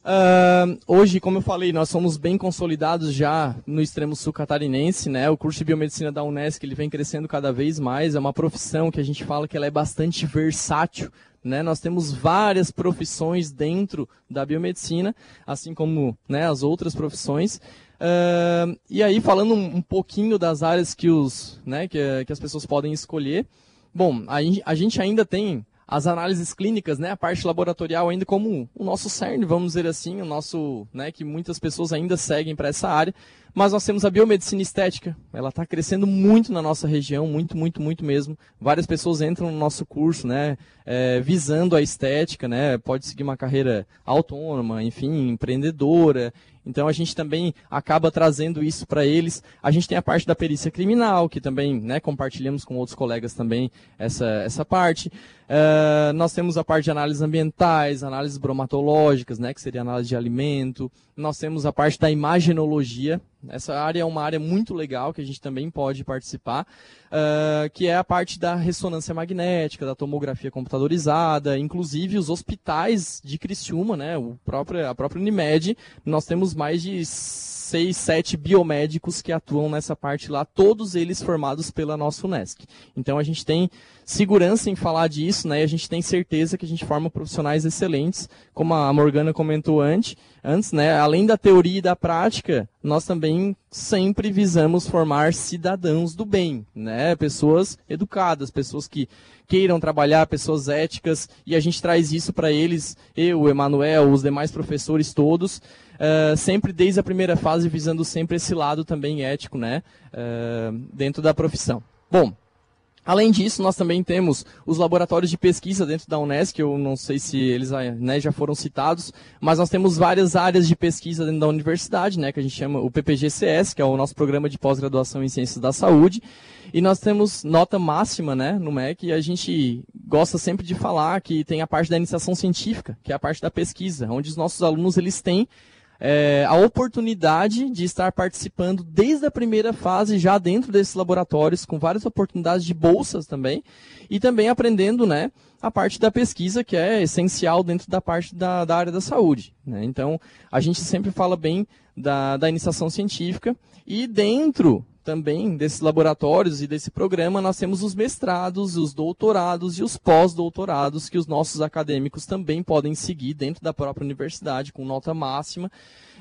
Uh, hoje, como eu falei, nós somos bem consolidados já no extremo sul catarinense, né? O curso de biomedicina da Unesc ele vem crescendo cada vez mais. É uma profissão que a gente fala que ela é bastante versátil, né? Nós temos várias profissões dentro da biomedicina, assim como né, as outras profissões. Uh, e aí, falando um, um, pouquinho das áreas que, os, né, que, que as pessoas podem escolher. Bom, a, a gente ainda tem as análises clínicas, né, a parte laboratorial ainda como o nosso cerne, vamos dizer assim, o nosso, né, que muitas pessoas ainda seguem para essa área. Mas nós temos a biomedicina estética, ela está crescendo muito na nossa região, muito, muito, muito mesmo. Várias pessoas entram no nosso curso, né, é, visando a estética, né, pode seguir uma carreira autônoma, enfim, empreendedora. Então a gente também acaba trazendo isso para eles. A gente tem a parte da perícia criminal, que também né, compartilhamos com outros colegas também essa, essa parte. Uh, nós temos a parte de análises ambientais, análises bromatológicas, né, que seria análise de alimento. Nós temos a parte da imagenologia. Essa área é uma área muito legal que a gente também pode participar, uh, que é a parte da ressonância magnética, da tomografia computadorizada, inclusive os hospitais de Criciúma, né, o próprio, a própria Unimed, nós temos mais de seis, sete biomédicos que atuam nessa parte lá, todos eles formados pela nossa Unesc. Então a gente tem segurança em falar disso, né? E a gente tem certeza que a gente forma profissionais excelentes, como a Morgana comentou antes, antes, né? Além da teoria e da prática, nós também sempre visamos formar cidadãos do bem, né? Pessoas educadas, pessoas que queiram trabalhar, pessoas éticas, e a gente traz isso para eles, eu, Emanuel, os demais professores todos, uh, sempre desde a primeira fase, visando sempre esse lado também ético, né, uh, dentro da profissão. Bom, Além disso, nós também temos os laboratórios de pesquisa dentro da Unesc, eu não sei se eles né, já foram citados, mas nós temos várias áreas de pesquisa dentro da universidade, né, que a gente chama o PPGCS, que é o nosso programa de pós-graduação em Ciências da Saúde, e nós temos nota máxima né, no MEC, e a gente gosta sempre de falar que tem a parte da iniciação científica, que é a parte da pesquisa, onde os nossos alunos eles têm é, a oportunidade de estar participando desde a primeira fase, já dentro desses laboratórios, com várias oportunidades de bolsas também, e também aprendendo né, a parte da pesquisa, que é essencial dentro da parte da, da área da saúde. Né? Então, a gente sempre fala bem da, da iniciação científica, e dentro também desses laboratórios e desse programa, nós temos os mestrados, os doutorados e os pós-doutorados que os nossos acadêmicos também podem seguir dentro da própria universidade, com nota máxima,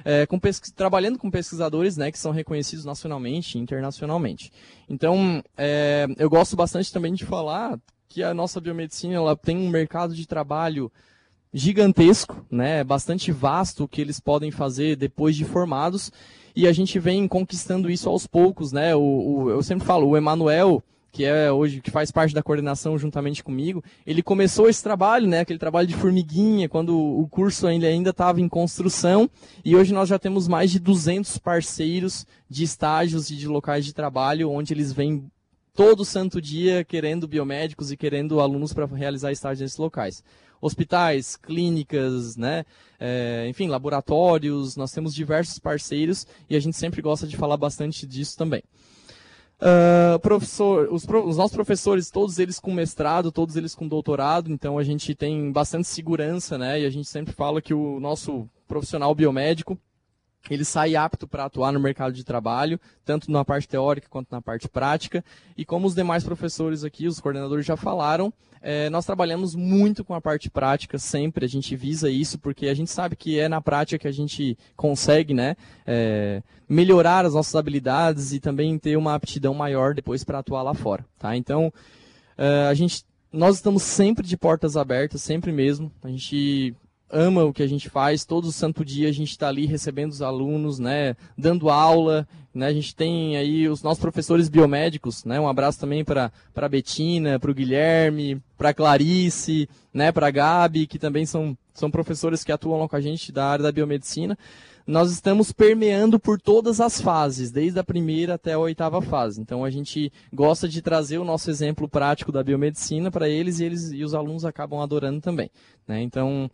é, com trabalhando com pesquisadores né, que são reconhecidos nacionalmente e internacionalmente. Então, é, eu gosto bastante também de falar que a nossa biomedicina ela tem um mercado de trabalho gigantesco, né, bastante vasto o que eles podem fazer depois de formados e a gente vem conquistando isso aos poucos, né? O, o eu sempre falo, o Emanuel, que é hoje que faz parte da coordenação juntamente comigo, ele começou esse trabalho, né, aquele trabalho de formiguinha, quando o curso ainda estava em construção, e hoje nós já temos mais de 200 parceiros de estágios e de locais de trabalho, onde eles vêm todo santo dia querendo biomédicos e querendo alunos para realizar estágios nesses locais hospitais, clínicas, né? É, enfim, laboratórios, nós temos diversos parceiros e a gente sempre gosta de falar bastante disso também. Uh, professor, os, os, nossos professores, todos eles com mestrado, todos eles com doutorado, então a gente tem bastante segurança, né? E a gente sempre fala que o nosso profissional biomédico ele sai apto para atuar no mercado de trabalho, tanto na parte teórica quanto na parte prática. E como os demais professores aqui, os coordenadores já falaram, é, nós trabalhamos muito com a parte prática sempre. A gente visa isso porque a gente sabe que é na prática que a gente consegue, né, é, melhorar as nossas habilidades e também ter uma aptidão maior depois para atuar lá fora, tá? Então, é, a gente, nós estamos sempre de portas abertas, sempre mesmo. A gente ama o que a gente faz, todo santo dia a gente está ali recebendo os alunos, né, dando aula, né, a gente tem aí os nossos professores biomédicos, né, um abraço também para a Betina, para o Guilherme, para a Clarice, né, para a Gabi, que também são, são professores que atuam lá com a gente da área da biomedicina. Nós estamos permeando por todas as fases, desde a primeira até a oitava fase. Então a gente gosta de trazer o nosso exemplo prático da biomedicina para eles e eles e os alunos acabam adorando também. Né? Então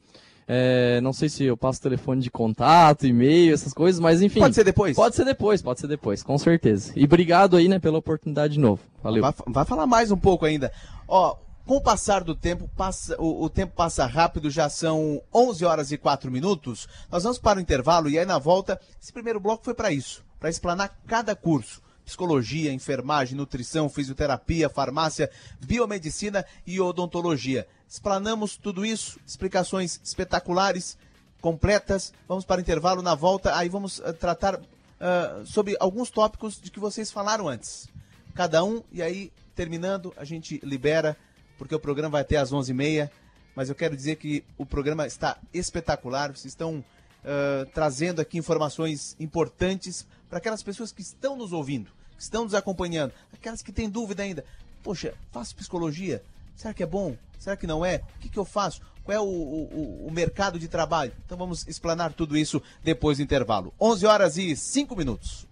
é, não sei se eu passo telefone de contato, e-mail, essas coisas, mas enfim. Pode ser depois? Pode ser depois, pode ser depois, com certeza. E obrigado aí, né, pela oportunidade de novo. Valeu. Vai, vai falar mais um pouco ainda. Ó, com o passar do tempo, passa, o, o, tempo passa rápido, já são 11 horas e 4 minutos. Nós vamos para o intervalo e aí na volta, esse primeiro bloco foi para isso, para explanar cada curso psicologia, enfermagem, nutrição, fisioterapia, farmácia, biomedicina e odontologia. Explanamos tudo isso, explicações espetaculares, completas. Vamos para intervalo na volta, aí vamos uh, tratar uh, sobre alguns tópicos de que vocês falaram antes. Cada um, e aí, terminando, a gente libera, porque o programa vai até às 11h30. Mas eu quero dizer que o programa está espetacular. Vocês estão uh, trazendo aqui informações importantes para aquelas pessoas que estão nos ouvindo, que estão nos acompanhando, aquelas que têm dúvida ainda. Poxa, faço psicologia, Será que é bom? Será que não é? O que, que eu faço? Qual é o, o, o, mercado de trabalho? Então vamos explanar tudo isso depois do intervalo. 11 horas e 5 minutos.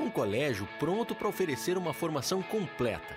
Um colégio pronto para oferecer uma formação completa,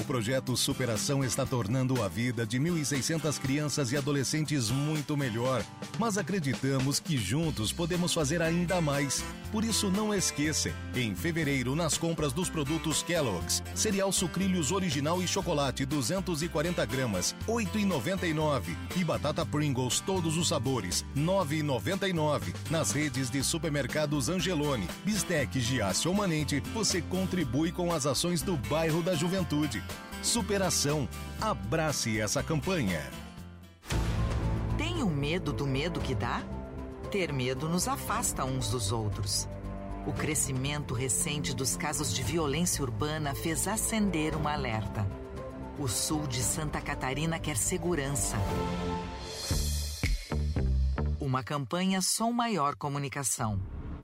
O projeto Superação está tornando a vida de 1.600 crianças e adolescentes muito melhor, mas acreditamos que juntos podemos fazer ainda mais. Por isso, não esqueça, em fevereiro, nas compras dos produtos Kellogg's, cereal sucrilhos original e chocolate 240 gramas, 8,99 e batata Pringles todos os sabores, 9,99. Nas redes de supermercados Angelone, Bistec, Giasse ou Manente, você contribui com as ações do bairro da Juventude. Superação. Abrace essa campanha. Um medo do medo que dá? Ter medo nos afasta uns dos outros. O crescimento recente dos casos de violência urbana fez acender um alerta. O sul de Santa Catarina quer segurança. Uma campanha Som Maior Comunicação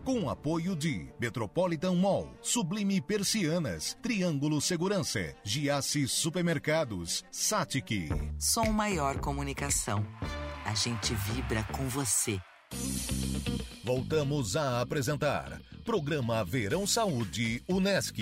com apoio de Metropolitan Mall, Sublime Persianas, Triângulo Segurança, Giasse Supermercados, Satic. Som Maior Comunicação. A gente vibra com você. Voltamos a apresentar Programa Verão Saúde Unesc.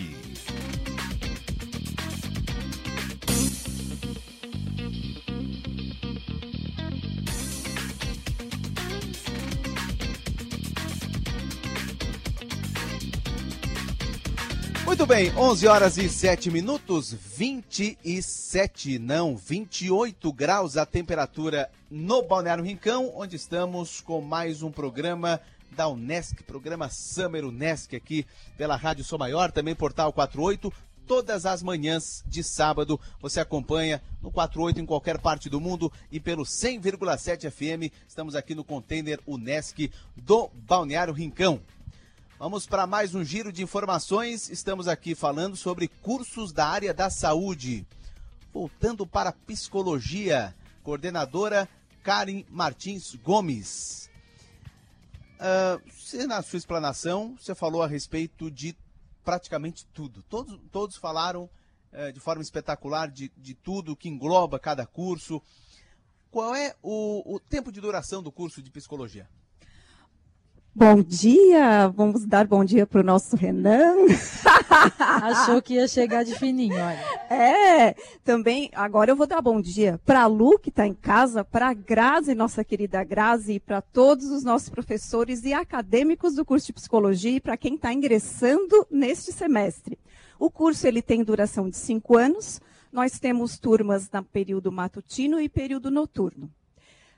Muito bem, 11 horas e 7 minutos, 27, não, 28 graus a temperatura no Balneário Rincão, onde estamos com mais um programa da Unesc, programa Summer Unesc aqui pela Rádio Sou Maior, também Portal 48, todas as manhãs de sábado. Você acompanha no 48 em qualquer parte do mundo e pelo 100,7 FM. Estamos aqui no container Unesc do Balneário Rincão. Vamos para mais um giro de informações. Estamos aqui falando sobre cursos da área da saúde. Voltando para psicologia, coordenadora Karen Martins Gomes. Uh, você, na sua explanação, você falou a respeito de praticamente tudo. Todos, todos falaram uh, de forma espetacular de, de tudo que engloba cada curso. Qual é o, o tempo de duração do curso de psicologia? Bom dia, vamos dar bom dia para o nosso Renan. Achou que ia chegar de fininho, olha. É, também, agora eu vou dar bom dia para a Lu, que está em casa, para a Grazi, nossa querida Grazi, e para todos os nossos professores e acadêmicos do curso de Psicologia e para quem está ingressando neste semestre. O curso ele tem duração de cinco anos, nós temos turmas no período matutino e período noturno.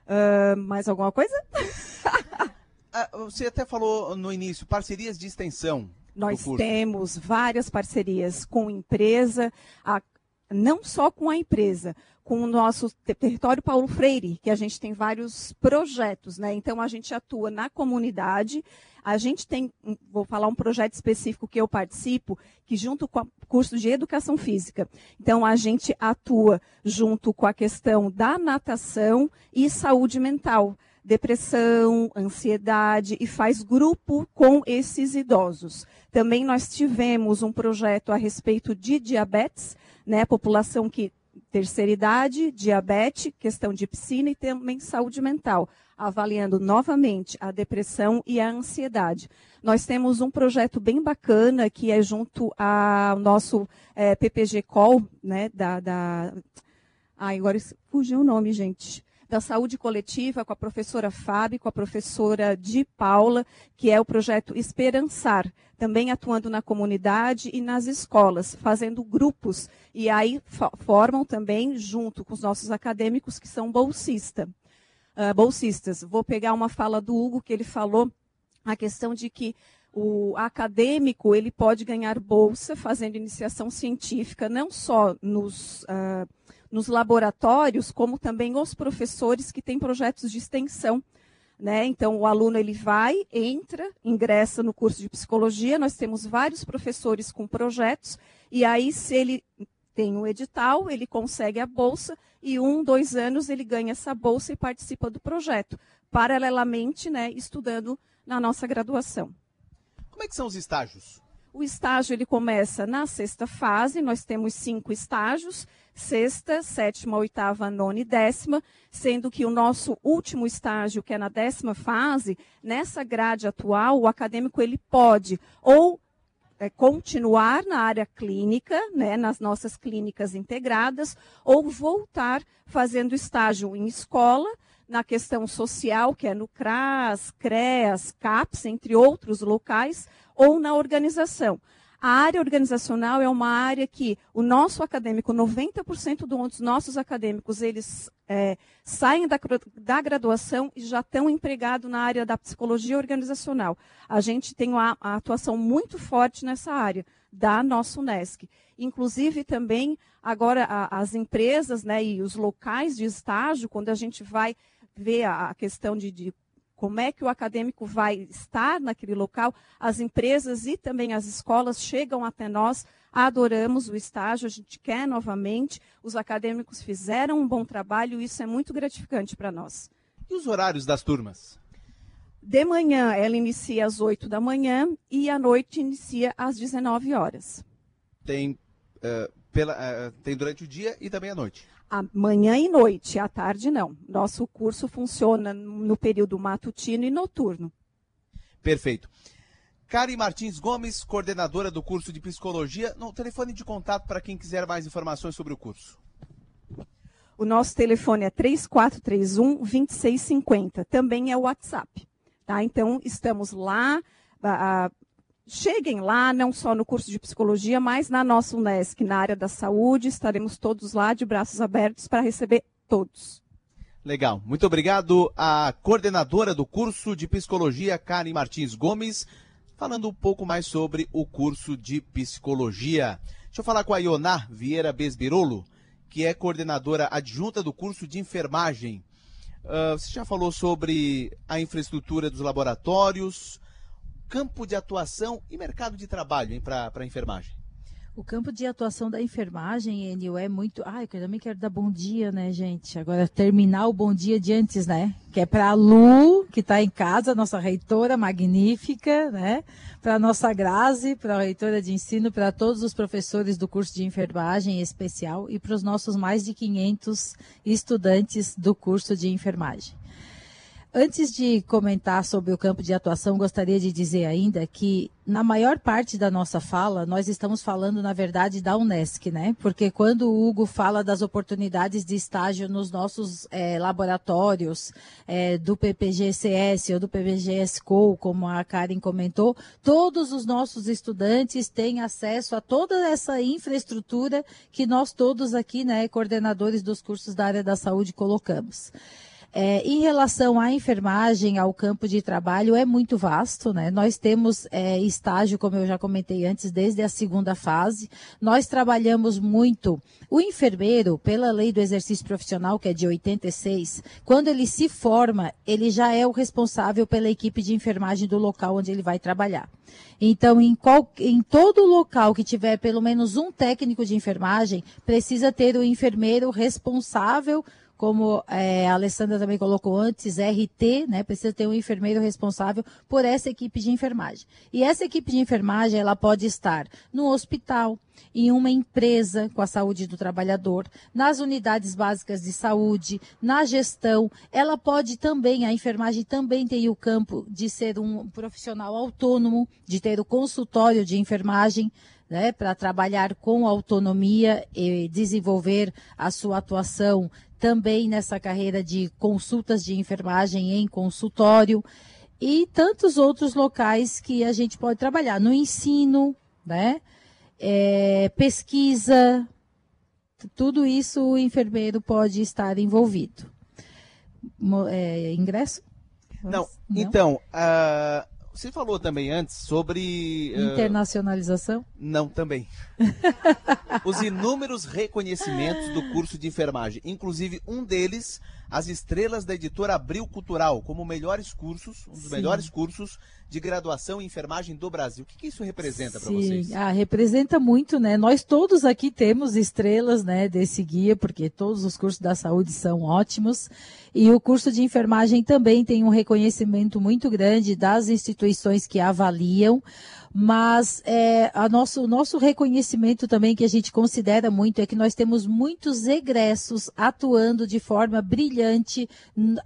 Uh, mais alguma coisa? Ah, você até falou no início, parcerias de extensão. Nós temos várias parcerias com empresa, a, não só com a empresa, com o nosso território Paulo Freire, que a gente tem vários projetos, né? Então a gente atua na comunidade. A gente tem, vou falar um projeto específico que eu participo, que junto com o curso de educação física. Então a gente atua junto com a questão da natação e saúde mental depressão, ansiedade e faz grupo com esses idosos. Também nós tivemos um projeto a respeito de diabetes, né, população que terceira idade, diabetes, questão de piscina e também saúde mental, avaliando novamente a depressão e a ansiedade. Nós temos um projeto bem bacana que é junto ao nosso é, PPG Call, né, da, da... Ai, agora fugiu o nome, gente da saúde coletiva com a professora Fábio, com a professora Di Paula, que é o projeto Esperançar, também atuando na comunidade e nas escolas, fazendo grupos, e aí formam também, junto com os nossos acadêmicos, que são bolsista, uh, bolsistas. Vou pegar uma fala do Hugo, que ele falou a questão de que o acadêmico ele pode ganhar bolsa fazendo iniciação científica, não só nos, uh, nos laboratórios, como também os professores que têm projetos de extensão. Né? Então, o aluno ele vai, entra, ingressa no curso de psicologia. Nós temos vários professores com projetos, e aí, se ele tem um edital, ele consegue a bolsa, e um, dois anos ele ganha essa bolsa e participa do projeto, paralelamente né, estudando na nossa graduação. Como é que são os estágios? O estágio ele começa na sexta fase, nós temos cinco estágios, sexta, sétima, oitava, nona e décima, sendo que o nosso último estágio, que é na décima fase, nessa grade atual, o acadêmico ele pode ou é, continuar na área clínica, né, nas nossas clínicas integradas, ou voltar fazendo estágio em escola, na questão social, que é no CRAS, CREAS, CAPS, entre outros locais, ou na organização. A área organizacional é uma área que o nosso acadêmico, 90% dos nossos acadêmicos, eles é, saem da, da, graduação e já estão empregados na área da psicologia organizacional. A gente tem uma, uma atuação muito forte nessa área da nossa Unesc. Inclusive também agora a, as empresas né, e os locais de estágio, quando a gente vai ver a, a questão de, de como é que o acadêmico vai estar naquele local, as empresas e também as escolas chegam até nós, adoramos o estágio, a gente quer novamente, os acadêmicos fizeram um bom trabalho, isso é muito gratificante para nós. E os horários das turmas? De manhã ela inicia às 8 da manhã e à noite inicia às 19 horas. Tem, uh, pela, uh, tem durante o dia e também à noite? Manhã e noite, à tarde não. Nosso curso funciona no período matutino e noturno. Perfeito. Kari Martins Gomes, coordenadora do curso de psicologia, no telefone de contato para quem quiser mais informações sobre o curso. O nosso telefone é 3431 2650. Também é o WhatsApp. Tá? Então, estamos lá. Cheguem lá, não só no curso de psicologia, mas na nossa Unesc, na área da saúde. Estaremos todos lá de braços abertos para receber todos. Legal. Muito obrigado à coordenadora do curso de psicologia, Karen Martins Gomes, falando um pouco mais sobre o curso de psicologia. Deixa eu falar com a Ioná Vieira Besbirolo, que é coordenadora adjunta do curso de enfermagem. Uh, você já falou sobre a infraestrutura dos laboratórios, campo de atuação e mercado de trabalho para a enfermagem? O campo de atuação da enfermagem, Enio, é muito. Ah, eu também quero dar bom dia, né, gente? Agora, terminar o bom dia de antes, né? Que é para a Lu, que está em casa, nossa reitora magnífica, né? Para a nossa Grazi, para a reitora de ensino, para todos os professores do curso de enfermagem especial e para os nossos mais de 500 estudantes do curso de enfermagem. Antes de comentar sobre o campo de atuação, gostaria de dizer ainda que, na maior parte da nossa fala, nós estamos falando, na verdade, da Unesc, né? Porque quando o Hugo fala das oportunidades de estágio nos nossos é, laboratórios é, do PPGCS ou do PPGSCO, como a Karen comentou, todos os nossos estudantes têm acesso a toda essa infraestrutura que nós todos aqui, né, coordenadores dos cursos da área da saúde, colocamos. É, em relação à enfermagem, ao campo de trabalho, é muito vasto, né? Nós temos é, estágio, como eu já comentei antes, desde a segunda fase. Nós trabalhamos muito. O enfermeiro, pela lei do exercício profissional, que é de 86, quando ele se forma, ele já é o responsável pela equipe de enfermagem do local onde ele vai trabalhar. Então, em, qual, em todo local que tiver pelo menos um técnico de enfermagem, precisa ter o enfermeiro responsável como é, a Alessandra também colocou antes, RT, né? Precisa ter um enfermeiro responsável por essa equipe de enfermagem. E essa equipe de enfermagem, ela pode estar no hospital, em uma empresa com a saúde do trabalhador, nas unidades básicas de saúde, na gestão. Ela pode também, a enfermagem também tem o campo de ser um profissional autônomo, de ter o consultório de enfermagem. Né, para trabalhar com autonomia e desenvolver a sua atuação também nessa carreira de consultas de enfermagem em consultório e tantos outros locais que a gente pode trabalhar no ensino, né? É, pesquisa, tudo isso o enfermeiro pode estar envolvido. É, ingresso? Não, Não? então, uh, você falou também antes sobre. uh, Internacionalização? Não, também. Os inúmeros reconhecimentos do curso de enfermagem. Inclusive, um deles, as estrelas da editora Abril Cultural, como melhores cursos, um dos Sim. melhores cursos de graduação em enfermagem do Brasil. O que, que isso representa para vocês? Ah, representa muito, né? Nós todos aqui temos estrelas, né, desse guia, porque todos os cursos da saúde são ótimos. E o curso de enfermagem também tem um reconhecimento muito grande das instituições que avaliam mas é, a nosso, o nosso reconhecimento também que a gente considera muito é que nós temos muitos egressos atuando de forma brilhante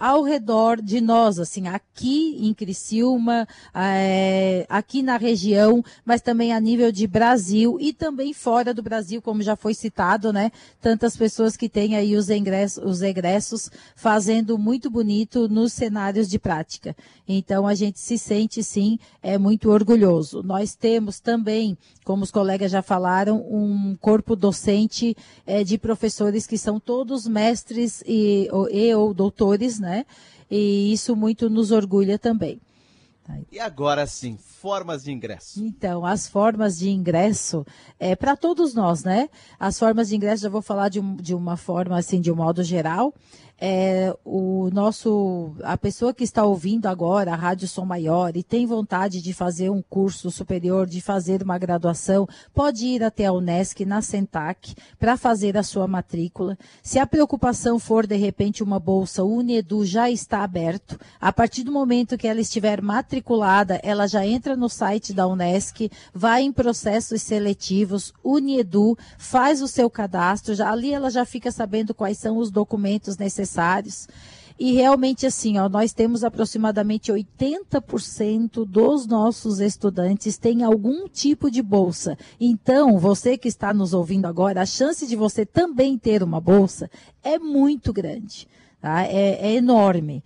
ao redor de nós, assim, aqui em Criciúma, é, aqui na região, mas também a nível de Brasil e também fora do Brasil, como já foi citado, né? Tantas pessoas que têm aí os egressos, os egressos fazendo muito bonito nos cenários de prática. Então a gente se sente sim, é muito orgulhoso nós temos também, como os colegas já falaram, um corpo docente é, de professores que são todos mestres e, ou, e ou doutores, né? E isso muito nos orgulha também. E agora sim, formas de ingresso. Então, as formas de ingresso é para todos nós, né? As formas de ingresso, já vou falar de, um, de uma forma assim, de um modo geral é, o nosso, a pessoa que está ouvindo agora a Rádio Som Maior e tem vontade de fazer um curso superior, de fazer uma graduação, pode ir até a Unesc na Sentac para fazer a sua matrícula. Se a preocupação for de repente uma bolsa, o Unedu já está aberto. A partir do momento que ela estiver matriculada, ela já entra no site da Unesc, vai em processos seletivos, Unedu, faz o seu cadastro, já, ali ela já fica sabendo quais são os documentos necessários necessários. E realmente, assim, ó, nós temos aproximadamente 80% dos nossos estudantes têm algum tipo de bolsa. Então, você que está nos ouvindo agora, a chance de você também ter uma bolsa é muito grande, tá? é, é enorme.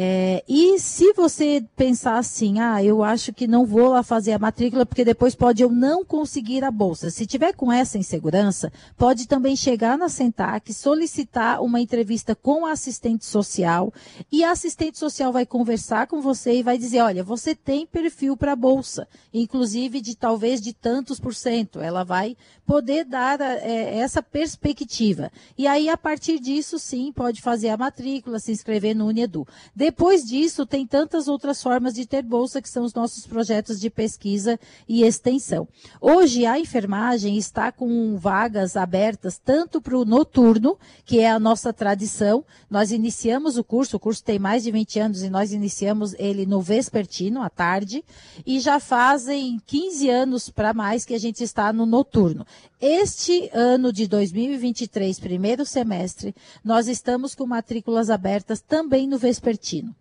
É, e se você pensar assim, ah, eu acho que não vou lá fazer a matrícula porque depois pode eu não conseguir a bolsa. Se tiver com essa insegurança, pode também chegar na Sentac, solicitar uma entrevista com a assistente social e a assistente social vai conversar com você e vai dizer, olha, você tem perfil para bolsa, inclusive de talvez de tantos por cento. Ela vai poder dar é, essa perspectiva. E aí, a partir disso, sim, pode fazer a matrícula, se inscrever no Unedu. Depois disso, tem tantas outras formas de ter bolsa, que são os nossos projetos de pesquisa e extensão. Hoje, a enfermagem está com vagas abertas tanto para o noturno, que é a nossa tradição. Nós iniciamos o curso, o curso tem mais de 20 anos e nós iniciamos ele no vespertino, à tarde, e já fazem 15 anos para mais que a gente está no noturno. Este ano de 2023, primeiro semestre, nós estamos com matrículas abertas também no vespertino.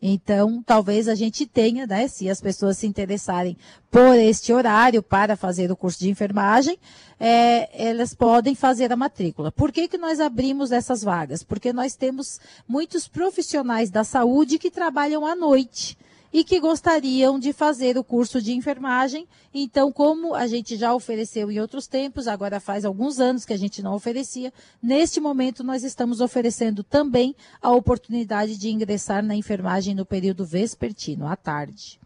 Então, talvez a gente tenha, né, se as pessoas se interessarem por este horário para fazer o curso de enfermagem, é, elas podem fazer a matrícula. Por que, que nós abrimos essas vagas? Porque nós temos muitos profissionais da saúde que trabalham à noite e que gostariam de fazer o curso de enfermagem. Então, como a gente já ofereceu em outros tempos, agora faz alguns anos que a gente não oferecia, neste momento nós estamos oferecendo também a oportunidade de ingressar na enfermagem no período vespertino, à tarde.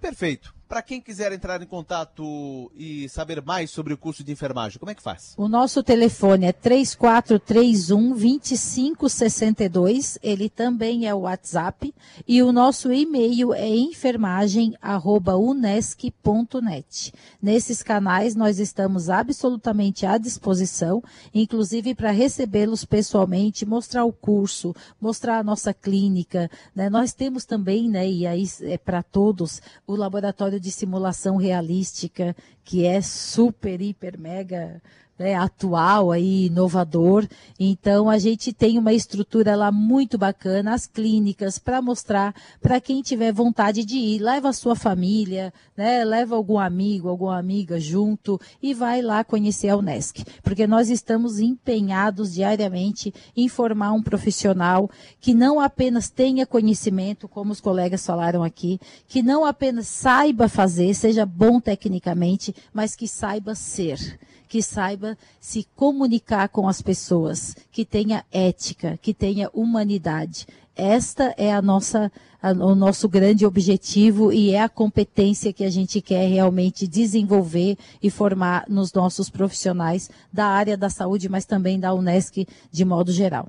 Perfeito. Para quem quiser entrar em contato e saber mais sobre o curso de enfermagem, como é que faz? O nosso telefone é 3431 2562, ele também é o WhatsApp, e o nosso e-mail é enfermagem@unesc.net. Nesses canais nós estamos absolutamente à disposição, inclusive para recebê-los pessoalmente, mostrar o curso, mostrar a nossa clínica, né? Nós temos também, né, e aí é para todos, o laboratório de simulação realística, que é super, hiper, mega né, atual aí, inovador. Então a gente tem uma estrutura lá muito bacana, as clínicas, para mostrar para quem tiver vontade de ir. Leva a sua família, né, leva algum amigo, alguma amiga junto e vai lá conhecer a Unesc. Porque nós estamos empenhados diariamente em formar um profissional que não apenas tenha conhecimento, como os colegas falaram aqui, que não apenas saiba fazer, seja bom tecnicamente, mas que saiba ser que saiba se comunicar com as pessoas, que tenha ética, que tenha humanidade. esta é a nossa, a, o nosso grande objetivo e é a competência que a gente quer realmente desenvolver e formar nos nossos profissionais da área da saúde, mas também da Unesc de modo geral.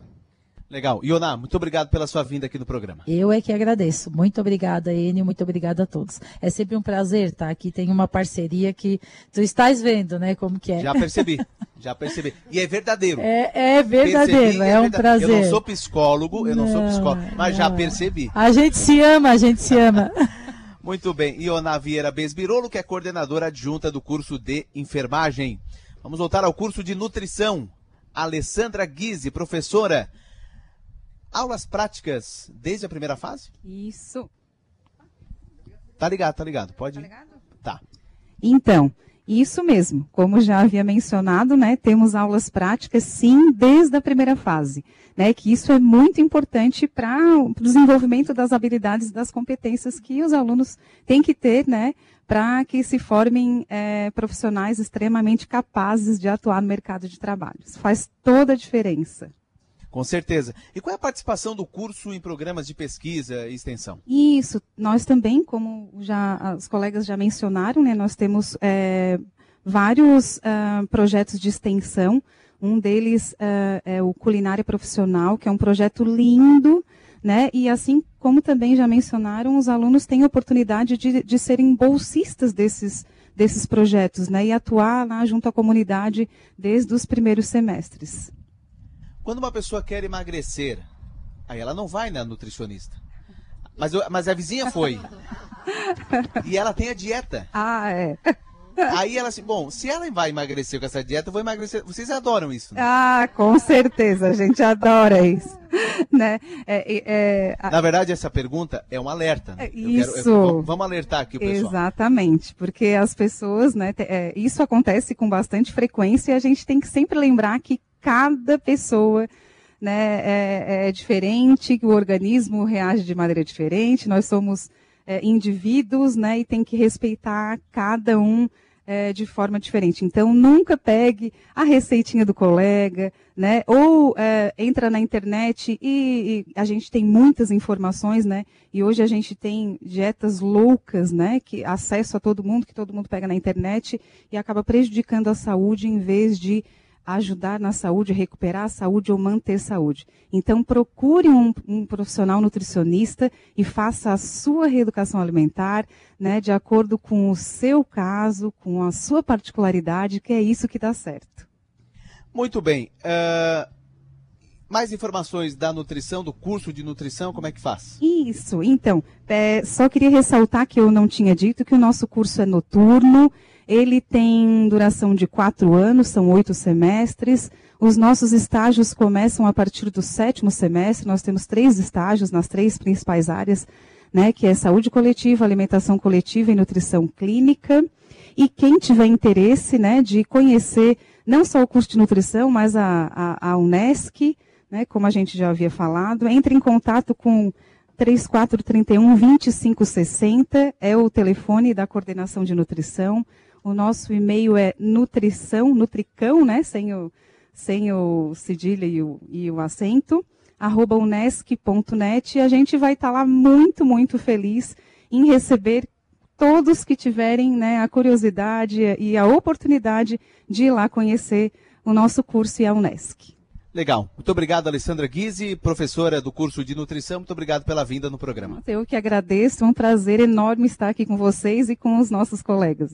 Legal. Ioná, muito obrigado pela sua vinda aqui no programa. Eu é que agradeço. Muito obrigada, Enio. Muito obrigada a todos. É sempre um prazer estar aqui. Tem uma parceria que tu estás vendo, né? Como que é. Já percebi. Já percebi. E é verdadeiro. É, é verdadeiro. Percebi, é, é, um prazer. Eu não sou psicólogo, eu não, não sou psicólogo, mas não. já percebi. A gente se ama, a gente se ama. Muito bem. Ioná Vieira Besbirolo, que é coordenadora adjunta do curso de enfermagem. Vamos voltar ao curso de nutrição. Alessandra Guise, professora aulas práticas desde a primeira fase? Isso. Tá ligado, tá ligado. Pode. Tá ligado? Tá. Então, isso mesmo. Como já havia mencionado, né, temos aulas práticas sim desde a primeira fase, né, que isso é muito importante para o desenvolvimento das habilidades, das competências que os alunos têm que ter, né, para que se formem é, profissionais extremamente capazes de atuar no mercado de trabalho. Isso faz toda a diferença. Com certeza. E qual é a participação do curso em programas de pesquisa e extensão? Isso, nós também, como já os colegas já mencionaram, né, nós temos é, vários uh, projetos de extensão. Um deles uh, é o Culinária Profissional, que é um projeto lindo, né? E assim como também já mencionaram, os alunos têm a oportunidade de, de serem bolsistas desses, desses projetos, né? E atuar lá junto à comunidade desde os primeiros semestres. Quando uma pessoa quer emagrecer, aí ela não vai na nutricionista. Mas, mas a vizinha foi. e ela tem a dieta. Ah, é. Aí ela assim, bom, se ela vai emagrecer com essa dieta, eu vou emagrecer. Vocês adoram isso, né? Ah, com certeza, a gente adora isso. né? É, é, a... Na verdade, essa pergunta é um alerta. Né? Isso. Quero, eu, vamos alertar aqui o pessoal. Exatamente, porque as pessoas, né? É, isso acontece com bastante frequência e a gente tem que sempre lembrar que cada pessoa né, é, é diferente, que o organismo reage de maneira diferente, nós somos é, indivíduos né, e tem que respeitar cada um é, de forma diferente. Então, nunca pegue a receitinha do colega, né? Ou é, entra na internet e, e, a gente tem muitas informações, né? E hoje a gente tem dietas loucas, né? Que acesso a todo mundo, que todo mundo pega na internet e acaba prejudicando a saúde em vez de ajudar na saúde, recuperar a saúde ou manter saúde. Então, procure um, um, profissional nutricionista e faça a sua reeducação alimentar, né, de acordo com o seu caso, com a sua particularidade, que é isso que dá certo. Muito bem. Uh, mais informações da nutrição, do curso de nutrição, como é que faz? Isso, então, é, só queria ressaltar que eu não tinha dito que o nosso curso é noturno, ele tem duração de quatro anos, são oito semestres. Os nossos estágios começam a partir do sétimo semestre. Nós temos três estágios nas três principais áreas, né, que é saúde coletiva, alimentação coletiva e nutrição clínica. E quem tiver interesse, né, de conhecer não só o curso de nutrição, mas a, a, a Unesc, né, como a gente já havia falado, entre em contato com 3431 2560 é o telefone da coordenação de nutrição. O nosso e-mail é nutrição, nutricão, né? Sem o, sem o cedilha e o, e o acento, arroba unesc.net. E a gente vai estar tá lá muito, muito feliz em receber todos que tiverem né, a curiosidade e a oportunidade de ir lá conhecer o nosso curso e a Unesc. Legal. Muito obrigado, Alessandra Guise, professora do curso de nutrição. Muito obrigado pela vinda no programa. Eu que agradeço. É um prazer enorme estar aqui com vocês e com os nossos colegas.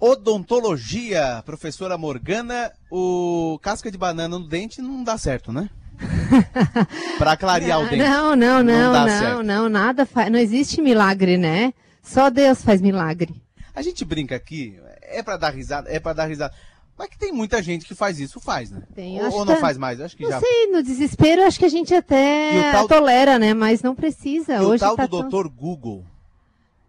Odontologia, professora Morgana, o casca de banana no dente não dá certo, né? Para clarear o dente. Não, não, não, não, não, não, nada faz, não existe milagre, né? Só Deus faz milagre. A gente brinca aqui, é para dar risada, é para dar risada. Mas que tem muita gente que faz isso, faz, né? Tem, ou, ou não faz mais? Acho que não já. sei, no desespero acho que a gente até tolera, né? Mas não precisa. E Hoje o tal tá do tão... doutor Google.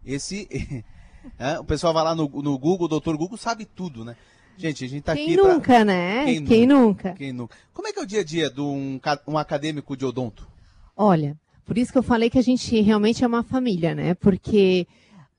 Esse É, o pessoal vai lá no, no Google, o doutor Google sabe tudo, né? Gente, a gente tá Quem aqui. Nunca, pra... né? Quem, Quem nunca? nunca? Quem nunca? Como é que é o dia a dia de um, um acadêmico de odonto? Olha, por isso que eu falei que a gente realmente é uma família, né? Porque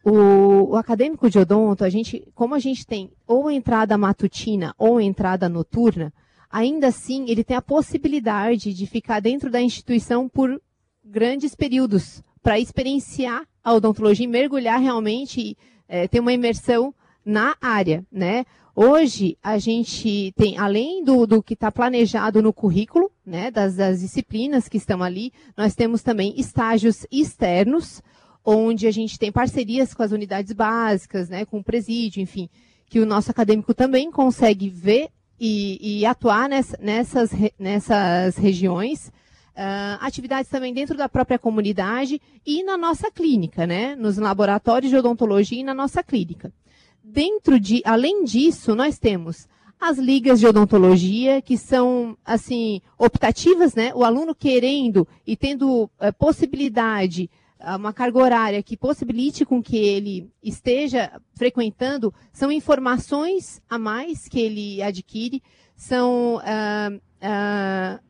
o, o, acadêmico de odonto, a gente, como a gente tem ou entrada matutina ou entrada noturna, ainda assim ele tem a possibilidade de ficar dentro da instituição por grandes períodos para experienciar a odontologia e mergulhar realmente, é, ter uma imersão na área, né? Hoje a gente tem, além do, do que está planejado no currículo, né, das, das disciplinas que estão ali, nós temos também estágios externos, onde a gente tem parcerias com as unidades básicas, né, com o presídio, enfim, que o nosso acadêmico também consegue ver e, e atuar nessa, nessas, nessas regiões. Uh, atividades também dentro da própria comunidade e na nossa clínica, né? Nos laboratórios de odontologia e na nossa clínica. Dentro de, além disso, nós temos as ligas de odontologia, que são, assim, optativas, né? O aluno querendo e tendo uh, possibilidade, uh, uma carga horária que possibilite com que ele esteja frequentando, são informações a mais que ele adquire, são uh,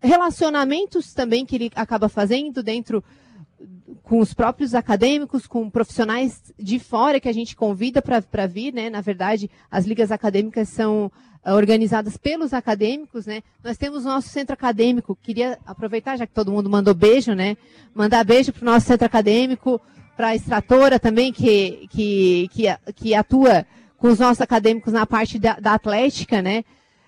relacionamentos também que ele acaba fazendo dentro com os próprios acadêmicos, com profissionais de fora que a gente convida para vir, né? Na verdade, as ligas acadêmicas são uh, organizadas pelos acadêmicos, né? Nós temos o nosso centro acadêmico. Queria aproveitar, já que todo mundo mandou beijo, né? Mandar beijo para o nosso centro acadêmico, para a extratora também, que, que, que, que, atua com os nossos acadêmicos na parte da, da atlética, né?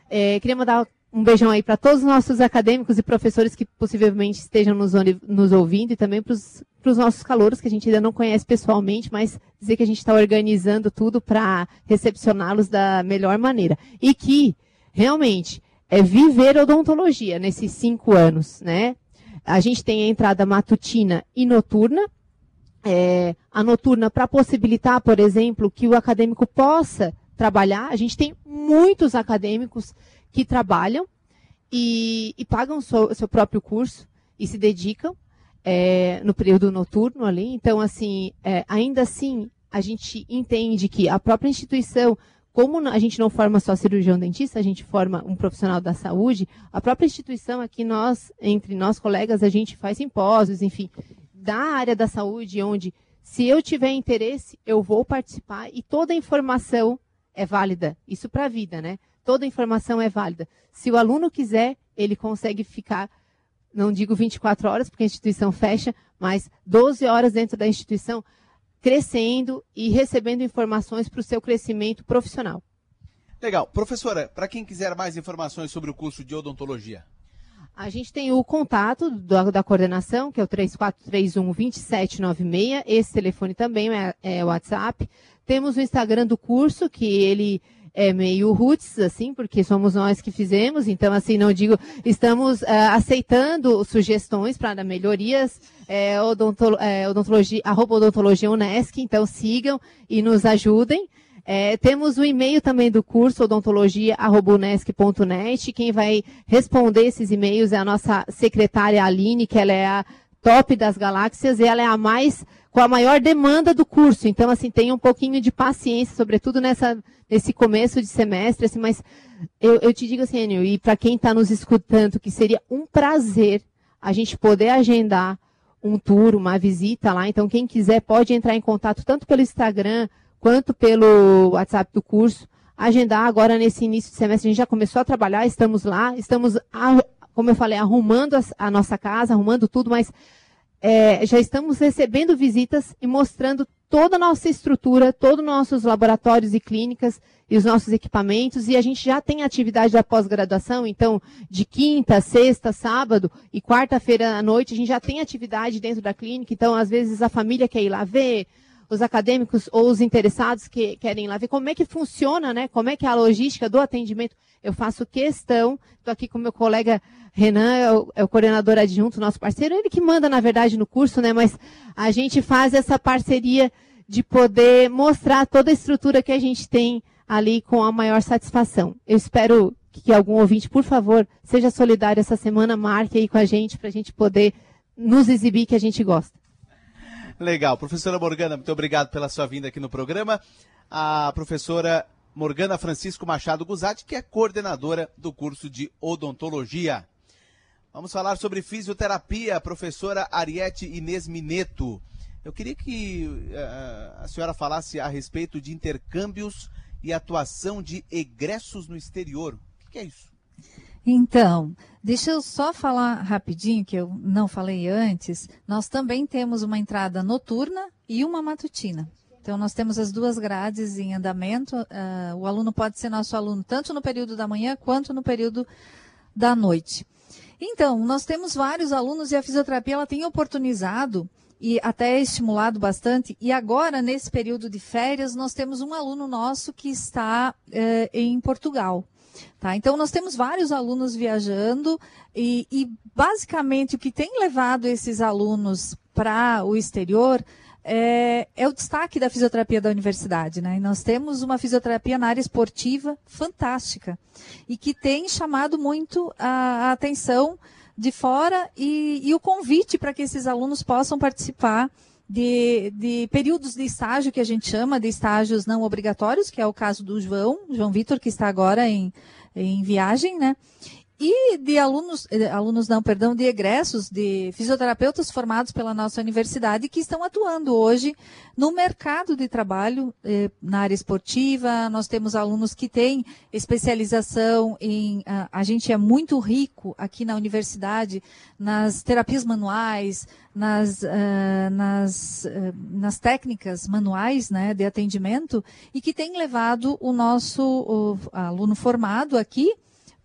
É, queria mandar um beijão aí para todos os nossos acadêmicos e professores que possivelmente estejam nos, nos ouvindo e também para os nossos calouros que a gente ainda não conhece pessoalmente, mas dizer que a gente está organizando tudo para recepcioná-los da melhor maneira. E que, realmente, é viver odontologia nesses cinco anos, né? A gente tem a entrada matutina e noturna. É, a noturna para possibilitar, por exemplo, que o acadêmico possa trabalhar. A gente tem muitos acadêmicos que trabalham e, e pagam o seu, seu, próprio curso e se dedicam é, no período noturno ali. Então, assim, é, ainda assim, a gente entende que a própria instituição, como a gente não forma só cirurgião dentista, a gente forma um profissional da saúde, a própria instituição aqui, nós, entre nós colegas, a gente faz simpósios, enfim, da área da saúde, onde se eu tiver interesse, eu vou participar e toda a informação é válida. Isso para a vida, né? Toda informação é válida. Se o aluno quiser, ele consegue ficar, não digo 24 horas, porque a instituição fecha, mas 12 horas dentro da instituição, crescendo e recebendo informações para o seu crescimento profissional. Legal. Professora, para quem quiser mais informações sobre o curso de odontologia. A gente tem o contato da, da coordenação, que é o 3431-2796. Esse telefone também é, é o WhatsApp. Temos o Instagram do curso, que ele é meio roots, assim, porque somos nós que fizemos, então, assim, não digo, estamos uh, aceitando sugestões para melhorias, é, odontolo, é, odontologia, arroba odontologia Unesc, então sigam e nos ajudem. É, temos o e-mail também do curso odontologia.unesc.net. Quem vai responder esses e-mails é a nossa secretária Aline, que ela é a top das galáxias e ela é a mais com a maior demanda do curso. Então, assim, tenha um pouquinho de paciência, sobretudo nessa, nesse começo de semestre, assim, mas eu, eu te digo assim, Enio, e para quem está nos escutando, que seria um prazer a gente poder agendar um tour, uma visita lá. Então, quem quiser pode entrar em contato tanto pelo Instagram quanto pelo WhatsApp do curso. Agendar agora nesse início de semestre. A gente já começou a trabalhar, estamos lá, estamos, como eu falei, arrumando a, a nossa casa, arrumando tudo, mas é, já estamos recebendo visitas e mostrando toda a nossa estrutura, todos os nossos laboratórios e clínicas e os nossos equipamentos. E a gente já tem atividade da pós-graduação, então, de quinta, sexta, sábado e quarta-feira à noite, a gente já tem atividade dentro da clínica. Então, às vezes, a família quer ir lá ver, os acadêmicos ou os interessados que querem ir lá ver como é que funciona, né? Como é que é a logística do atendimento. Eu faço questão, estou aqui com meu colega Renan, é o, é o, coordenador adjunto, nosso parceiro, ele que manda, na verdade, no curso, né? Mas a gente faz essa parceria de poder mostrar toda a estrutura que a gente tem ali com a maior satisfação. Eu espero que algum ouvinte, por favor, seja solidário essa semana, marque aí com a gente para a gente poder nos exibir que a gente gosta. Legal. Professora Morgana, muito obrigado pela sua vinda aqui no programa. A professora Morgana Francisco Machado Guzatti, que é coordenadora do curso de odontologia. Vamos falar sobre fisioterapia, professora Ariete Inês Mineto. Eu queria que uh, a senhora falasse a respeito de intercâmbios e atuação de egressos no exterior. O que é isso? Então, deixa eu só falar rapidinho, que eu não falei antes. Nós também temos uma entrada noturna e uma matutina. Então, nós temos as duas grades em andamento. Uh, o aluno pode ser nosso aluno tanto no período da manhã quanto no período da noite. Então, nós temos vários alunos e a fisioterapia ela tem oportunizado e até estimulado bastante. E agora, nesse período de férias, nós temos um aluno nosso que está uh, em Portugal. Tá? Então, nós temos vários alunos viajando e, e basicamente o que tem levado esses alunos para o exterior é, é, o destaque da fisioterapia da universidade. Né? E nós temos uma fisioterapia na área esportiva fantástica e que tem chamado muito a, a atenção de fora e, e o convite para que esses alunos possam participar de, de, períodos de estágio que a gente chama de estágios não obrigatórios, que é o caso do João, João Vitor, que está agora em, em viagem, né? E de alunos, eh, alunos não, perdão, de egressos, de fisioterapeutas formados pela nossa universidade que estão atuando hoje no mercado de trabalho eh, na área esportiva. Nós temos alunos que têm especialização em, a, a gente é muito rico aqui na universidade nas terapias manuais, nas, uh, nas, uh, nas técnicas manuais né, de atendimento e que tem levado o nosso o aluno formado aqui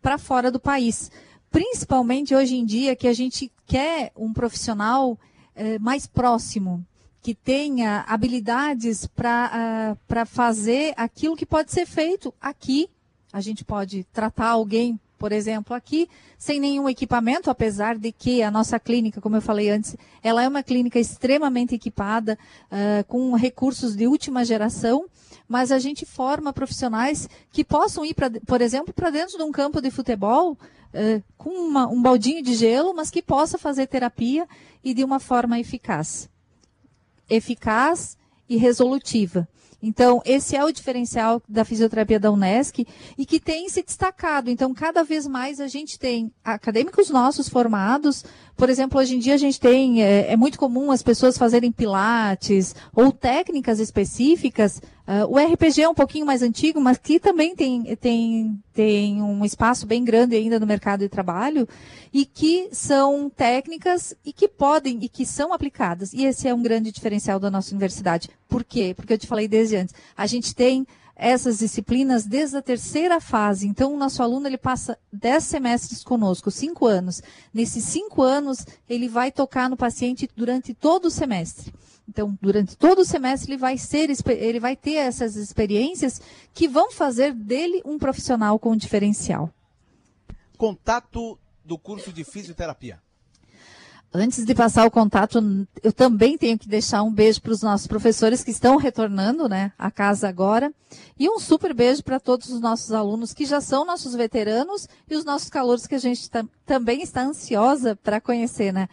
para fora do país. Principalmente hoje em dia que a gente quer um profissional eh, mais próximo, que tenha habilidades para uh, fazer aquilo que pode ser feito aqui. A gente pode tratar alguém, por exemplo, aqui, sem nenhum equipamento, apesar de que a nossa clínica, como eu falei antes, ela é uma clínica extremamente equipada, uh, com recursos de última geração mas a gente forma profissionais que possam ir, pra, por exemplo, para dentro de um campo de futebol eh, com uma, um baldinho de gelo, mas que possa fazer terapia e de uma forma eficaz. Eficaz e resolutiva. Então, esse é o diferencial da fisioterapia da Unesc e que tem se destacado. Então, cada vez mais a gente tem acadêmicos nossos formados. Por exemplo, hoje em dia a gente tem, é, é muito comum as pessoas fazerem pilates ou técnicas específicas Uh, o RPG é um pouquinho mais antigo, mas que também tem, tem, tem um espaço bem grande ainda no mercado de trabalho e que são técnicas e que podem e que são aplicadas. E esse é um grande diferencial da nossa universidade. Por quê? Porque eu te falei desde antes. A gente tem essas disciplinas desde a terceira fase. Então, o nosso aluno ele passa dez semestres conosco, cinco anos. Nesses cinco anos, ele vai tocar no paciente durante todo o semestre. Então, durante todo o semestre, ele vai, ser, ele vai ter essas experiências que vão fazer dele um profissional com diferencial. Contato do curso de fisioterapia. Antes de passar o contato, eu também tenho que deixar um beijo para os nossos professores que estão retornando né, à casa agora. E um super beijo para todos os nossos alunos que já são nossos veteranos e os nossos calouros que a gente também está ansiosa para conhecer. Né?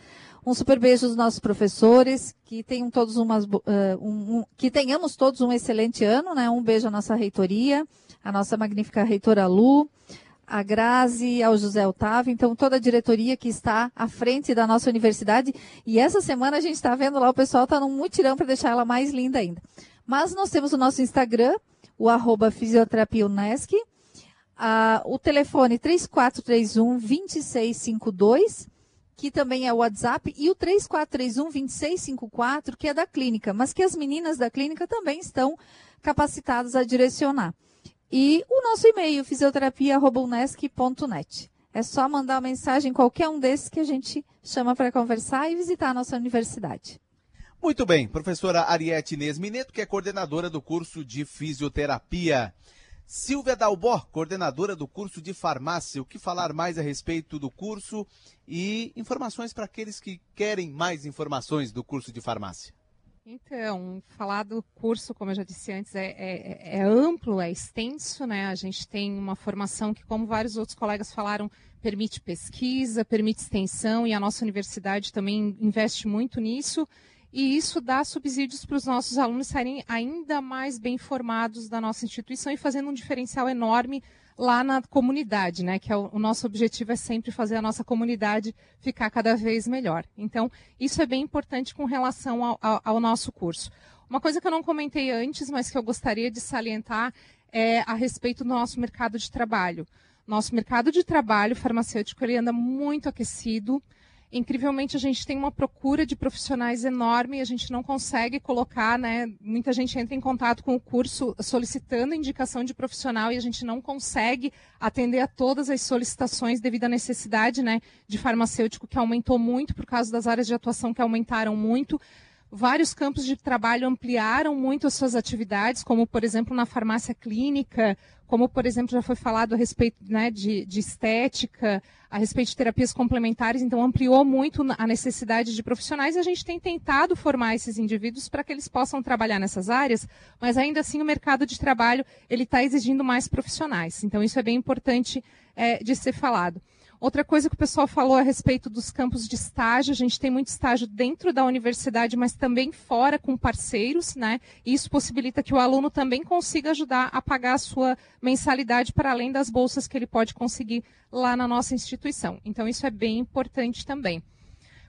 Um super beijo aos nossos professores, que tenham todos umas, uh, um, um, que tenhamos todos um excelente ano, né? Um beijo à nossa reitoria, à nossa magnífica reitora Lu, a Grazi, ao José Otávio, então toda a diretoria que está à frente da nossa universidade. E essa semana a gente está vendo lá, o pessoal está num mutirão para deixar ela mais linda ainda. Mas nós temos o nosso Instagram, o arroba fisioterapia Unesc, uh, o telefone 3431 2652 que também é o WhatsApp, e o 3431-2654, que é da clínica, mas que as meninas da clínica também estão capacitadas a direcionar. E o nosso e-mail, fisioterapia.unesc.net. É só mandar uma mensagem em qualquer um desses que a gente chama para conversar e visitar a nossa universidade. Muito bem, professora Ariete Inês Mineto, que é coordenadora do curso de fisioterapia. Silvia Dalbó, coordenadora do curso de farmácia. O que falar mais a respeito do curso e informações para aqueles que querem mais informações do curso de farmácia? Então, falar do curso, como eu já disse antes, é, é, é, amplo, é extenso, né? A gente tem uma formação que, como vários outros colegas falaram, permite pesquisa, permite extensão, e a nossa universidade também investe muito nisso e isso dá subsídios para os nossos alunos serem ainda mais bem formados da nossa instituição e fazendo um diferencial enorme lá na comunidade, né? Que é o, o, nosso objetivo é sempre fazer a nossa comunidade ficar cada vez melhor. Então, isso é bem importante com relação ao, ao, ao nosso curso. Uma coisa que eu não comentei antes, mas que eu gostaria de salientar é a respeito do nosso mercado de trabalho. Nosso mercado de trabalho farmacêutico ele anda muito aquecido. Incrivelmente, a gente tem uma procura de profissionais enorme, a gente não consegue colocar, né? Muita gente entra em contato com o curso solicitando indicação de profissional e a gente não consegue atender a todas as solicitações devido à necessidade, né, de farmacêutico que aumentou muito por causa das áreas de atuação que aumentaram muito. Vários campos de trabalho ampliaram muito as suas atividades, como, por exemplo, na farmácia clínica, como, por exemplo, já foi falado a respeito né, de, de estética, a respeito de terapias complementares, então ampliou muito a necessidade de profissionais e a gente tem tentado formar esses indivíduos para que eles possam trabalhar nessas áreas, mas ainda assim o mercado de trabalho ele está exigindo mais profissionais. Então isso é bem importante é, de ser falado. Outra coisa que o pessoal falou a respeito dos campos de estágio, a gente tem muito estágio dentro da universidade, mas também fora com parceiros, né? E isso possibilita que o aluno também consiga ajudar a pagar a sua mensalidade para além das bolsas que ele pode conseguir lá na nossa instituição. Então isso é bem importante também.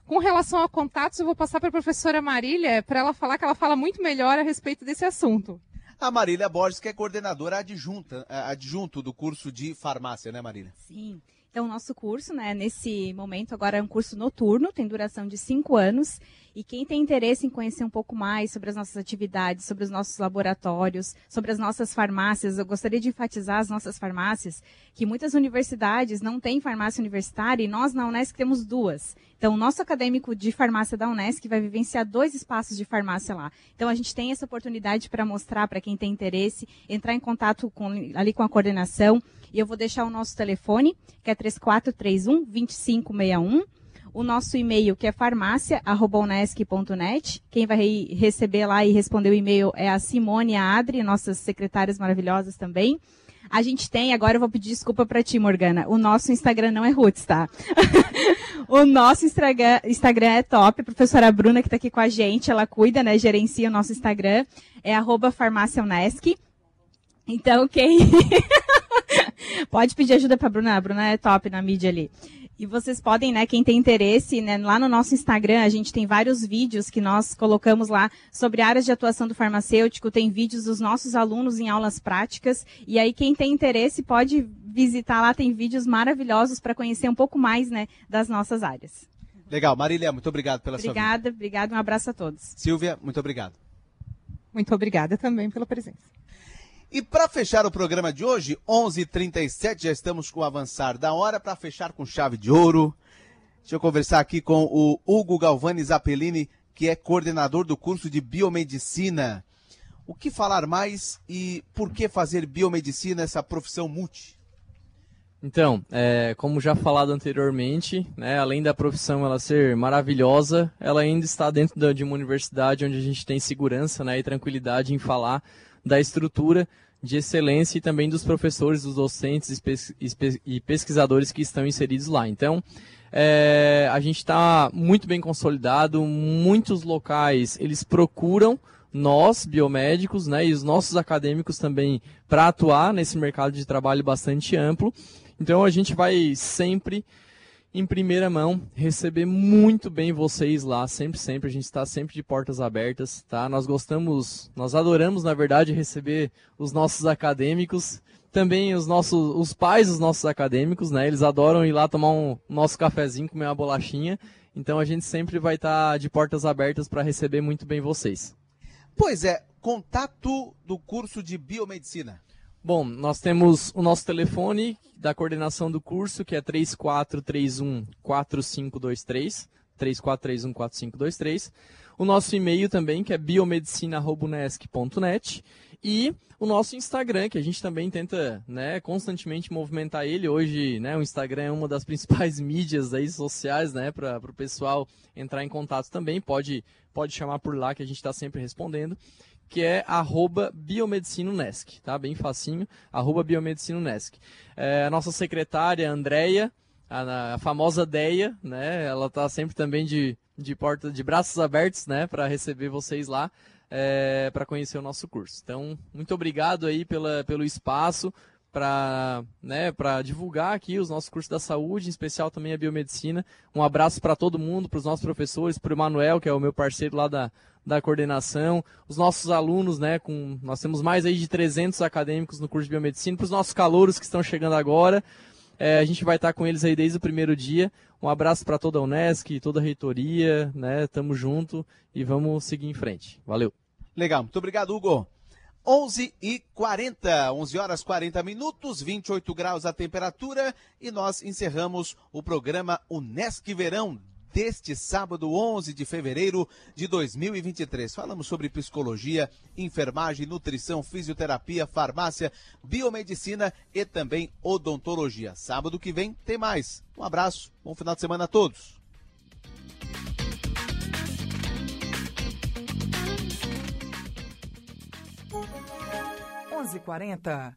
Com relação a contatos, eu vou passar para a professora Marília para ela falar que ela fala muito melhor a respeito desse assunto. A Marília Borges, que é coordenadora adjunta, adjunto do curso de farmácia, né, Marília? Sim. Então, o nosso curso, né, nesse momento, agora é um curso noturno, tem duração de cinco anos. E quem tem interesse em conhecer um pouco mais sobre as nossas atividades, sobre os nossos laboratórios, sobre as nossas farmácias, eu gostaria de enfatizar as nossas farmácias, que muitas universidades não têm farmácia universitária e nós na Unesc temos duas. Então, o nosso acadêmico de farmácia da Unesc vai vivenciar dois espaços de farmácia lá. Então, a gente tem essa oportunidade para mostrar para quem tem interesse, entrar em contato com, ali com a coordenação. E eu vou deixar o nosso telefone, que é 3431 2561. O nosso e-mail, que é farmácia.unesc.net. Quem vai receber lá e responder o e-mail é a Simone e a Adri, nossas secretárias maravilhosas também. A gente tem, agora eu vou pedir desculpa para ti, Morgana. O nosso Instagram não é Roots, tá? o nosso Instagram, Instagram é top. A professora Bruna, que está aqui com a gente, ela cuida, né? Gerencia o nosso Instagram. É arroba. Então, quem. Pode pedir ajuda para a Bruna. A Bruna é top na mídia ali. E vocês podem, né, quem tem interesse, né, lá no nosso Instagram, a gente tem vários vídeos que nós colocamos lá sobre áreas de atuação do farmacêutico, tem vídeos dos nossos alunos em aulas práticas, e aí quem tem interesse pode visitar lá, tem vídeos maravilhosos para conhecer um pouco mais, né, das nossas áreas. Legal, Marília, muito obrigado pela obrigada, sua Obrigada, obrigada, um abraço a todos. Silvia, muito obrigado. Muito obrigada também pela presença. E para fechar o programa de hoje, 11:37 h 37 já estamos com o avançar da hora para fechar com chave de ouro. Deixa eu conversar aqui com o Hugo Galvani Zappellini, que é coordenador do curso de biomedicina. O que falar mais e por que fazer biomedicina, essa profissão multi? Então, é, como já falado anteriormente, né, além da profissão ela ser maravilhosa, ela ainda está dentro de uma universidade onde a gente tem segurança né, e tranquilidade em falar da estrutura de excelência e também dos professores, dos docentes e pesquisadores que estão inseridos lá. Então, é, a gente está muito bem consolidado, muitos locais eles procuram nós, biomédicos, né, e os nossos acadêmicos também para atuar nesse mercado de trabalho bastante amplo. Então a gente vai sempre em primeira mão, receber muito bem vocês lá, sempre, sempre. A gente está sempre de portas abertas, tá? Nós gostamos, nós adoramos, na verdade, receber os nossos acadêmicos, também os nossos, os pais dos nossos acadêmicos, né? Eles adoram ir lá tomar um nosso cafezinho, comer uma bolachinha. Então a gente sempre vai estar tá de portas abertas para receber muito bem vocês. Pois é, contato do curso de biomedicina. Bom, nós temos o nosso telefone da coordenação do curso, que é 3431 4523, 3431 4523. O nosso e-mail também, que é biomedicina.unesc.net. E o nosso Instagram, que a gente também tenta né, constantemente movimentar ele. Hoje, né, o Instagram é uma das principais mídias aí, sociais né, para o pessoal entrar em contato também. Pode, pode chamar por lá que a gente está sempre respondendo que é arroba biomedicinonesc, tá? Bem facinho, arroba biomedicinonesc. É, a nossa secretária, Andréia, a, a, famosa Deia, né? Ela tá sempre também de, de porta, de braços abertos, né? Para receber vocês lá, é, para conhecer o nosso curso. Então, muito obrigado aí pela, pelo espaço, para né, divulgar aqui os nossos cursos da saúde, em especial também a biomedicina. Um abraço para todo mundo, para os nossos professores, para o Manuel, que é o meu parceiro lá da, da coordenação, os nossos alunos, né, com, nós temos mais aí de 300 acadêmicos no curso de biomedicina, para os nossos calouros que estão chegando agora, é, a gente vai estar com eles aí desde o primeiro dia. Um abraço para toda a Unesc, toda a reitoria, né? Tamo junto e vamos seguir em frente. Valeu. Legal, muito obrigado, Hugo. 11 e 40, 11 horas 40 minutos, 28 graus a temperatura e nós encerramos o programa Unesc Verão deste sábado, 11 de fevereiro de 2023. Falamos sobre psicologia, enfermagem, nutrição, fisioterapia, farmácia, biomedicina e também odontologia. Sábado que vem tem mais. Um abraço, bom final de semana a todos. Onze quarenta.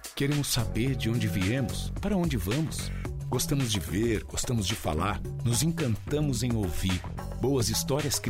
Queremos saber de onde viemos, para onde vamos. Gostamos de ver, gostamos de falar, nos encantamos em ouvir. Boas histórias criadas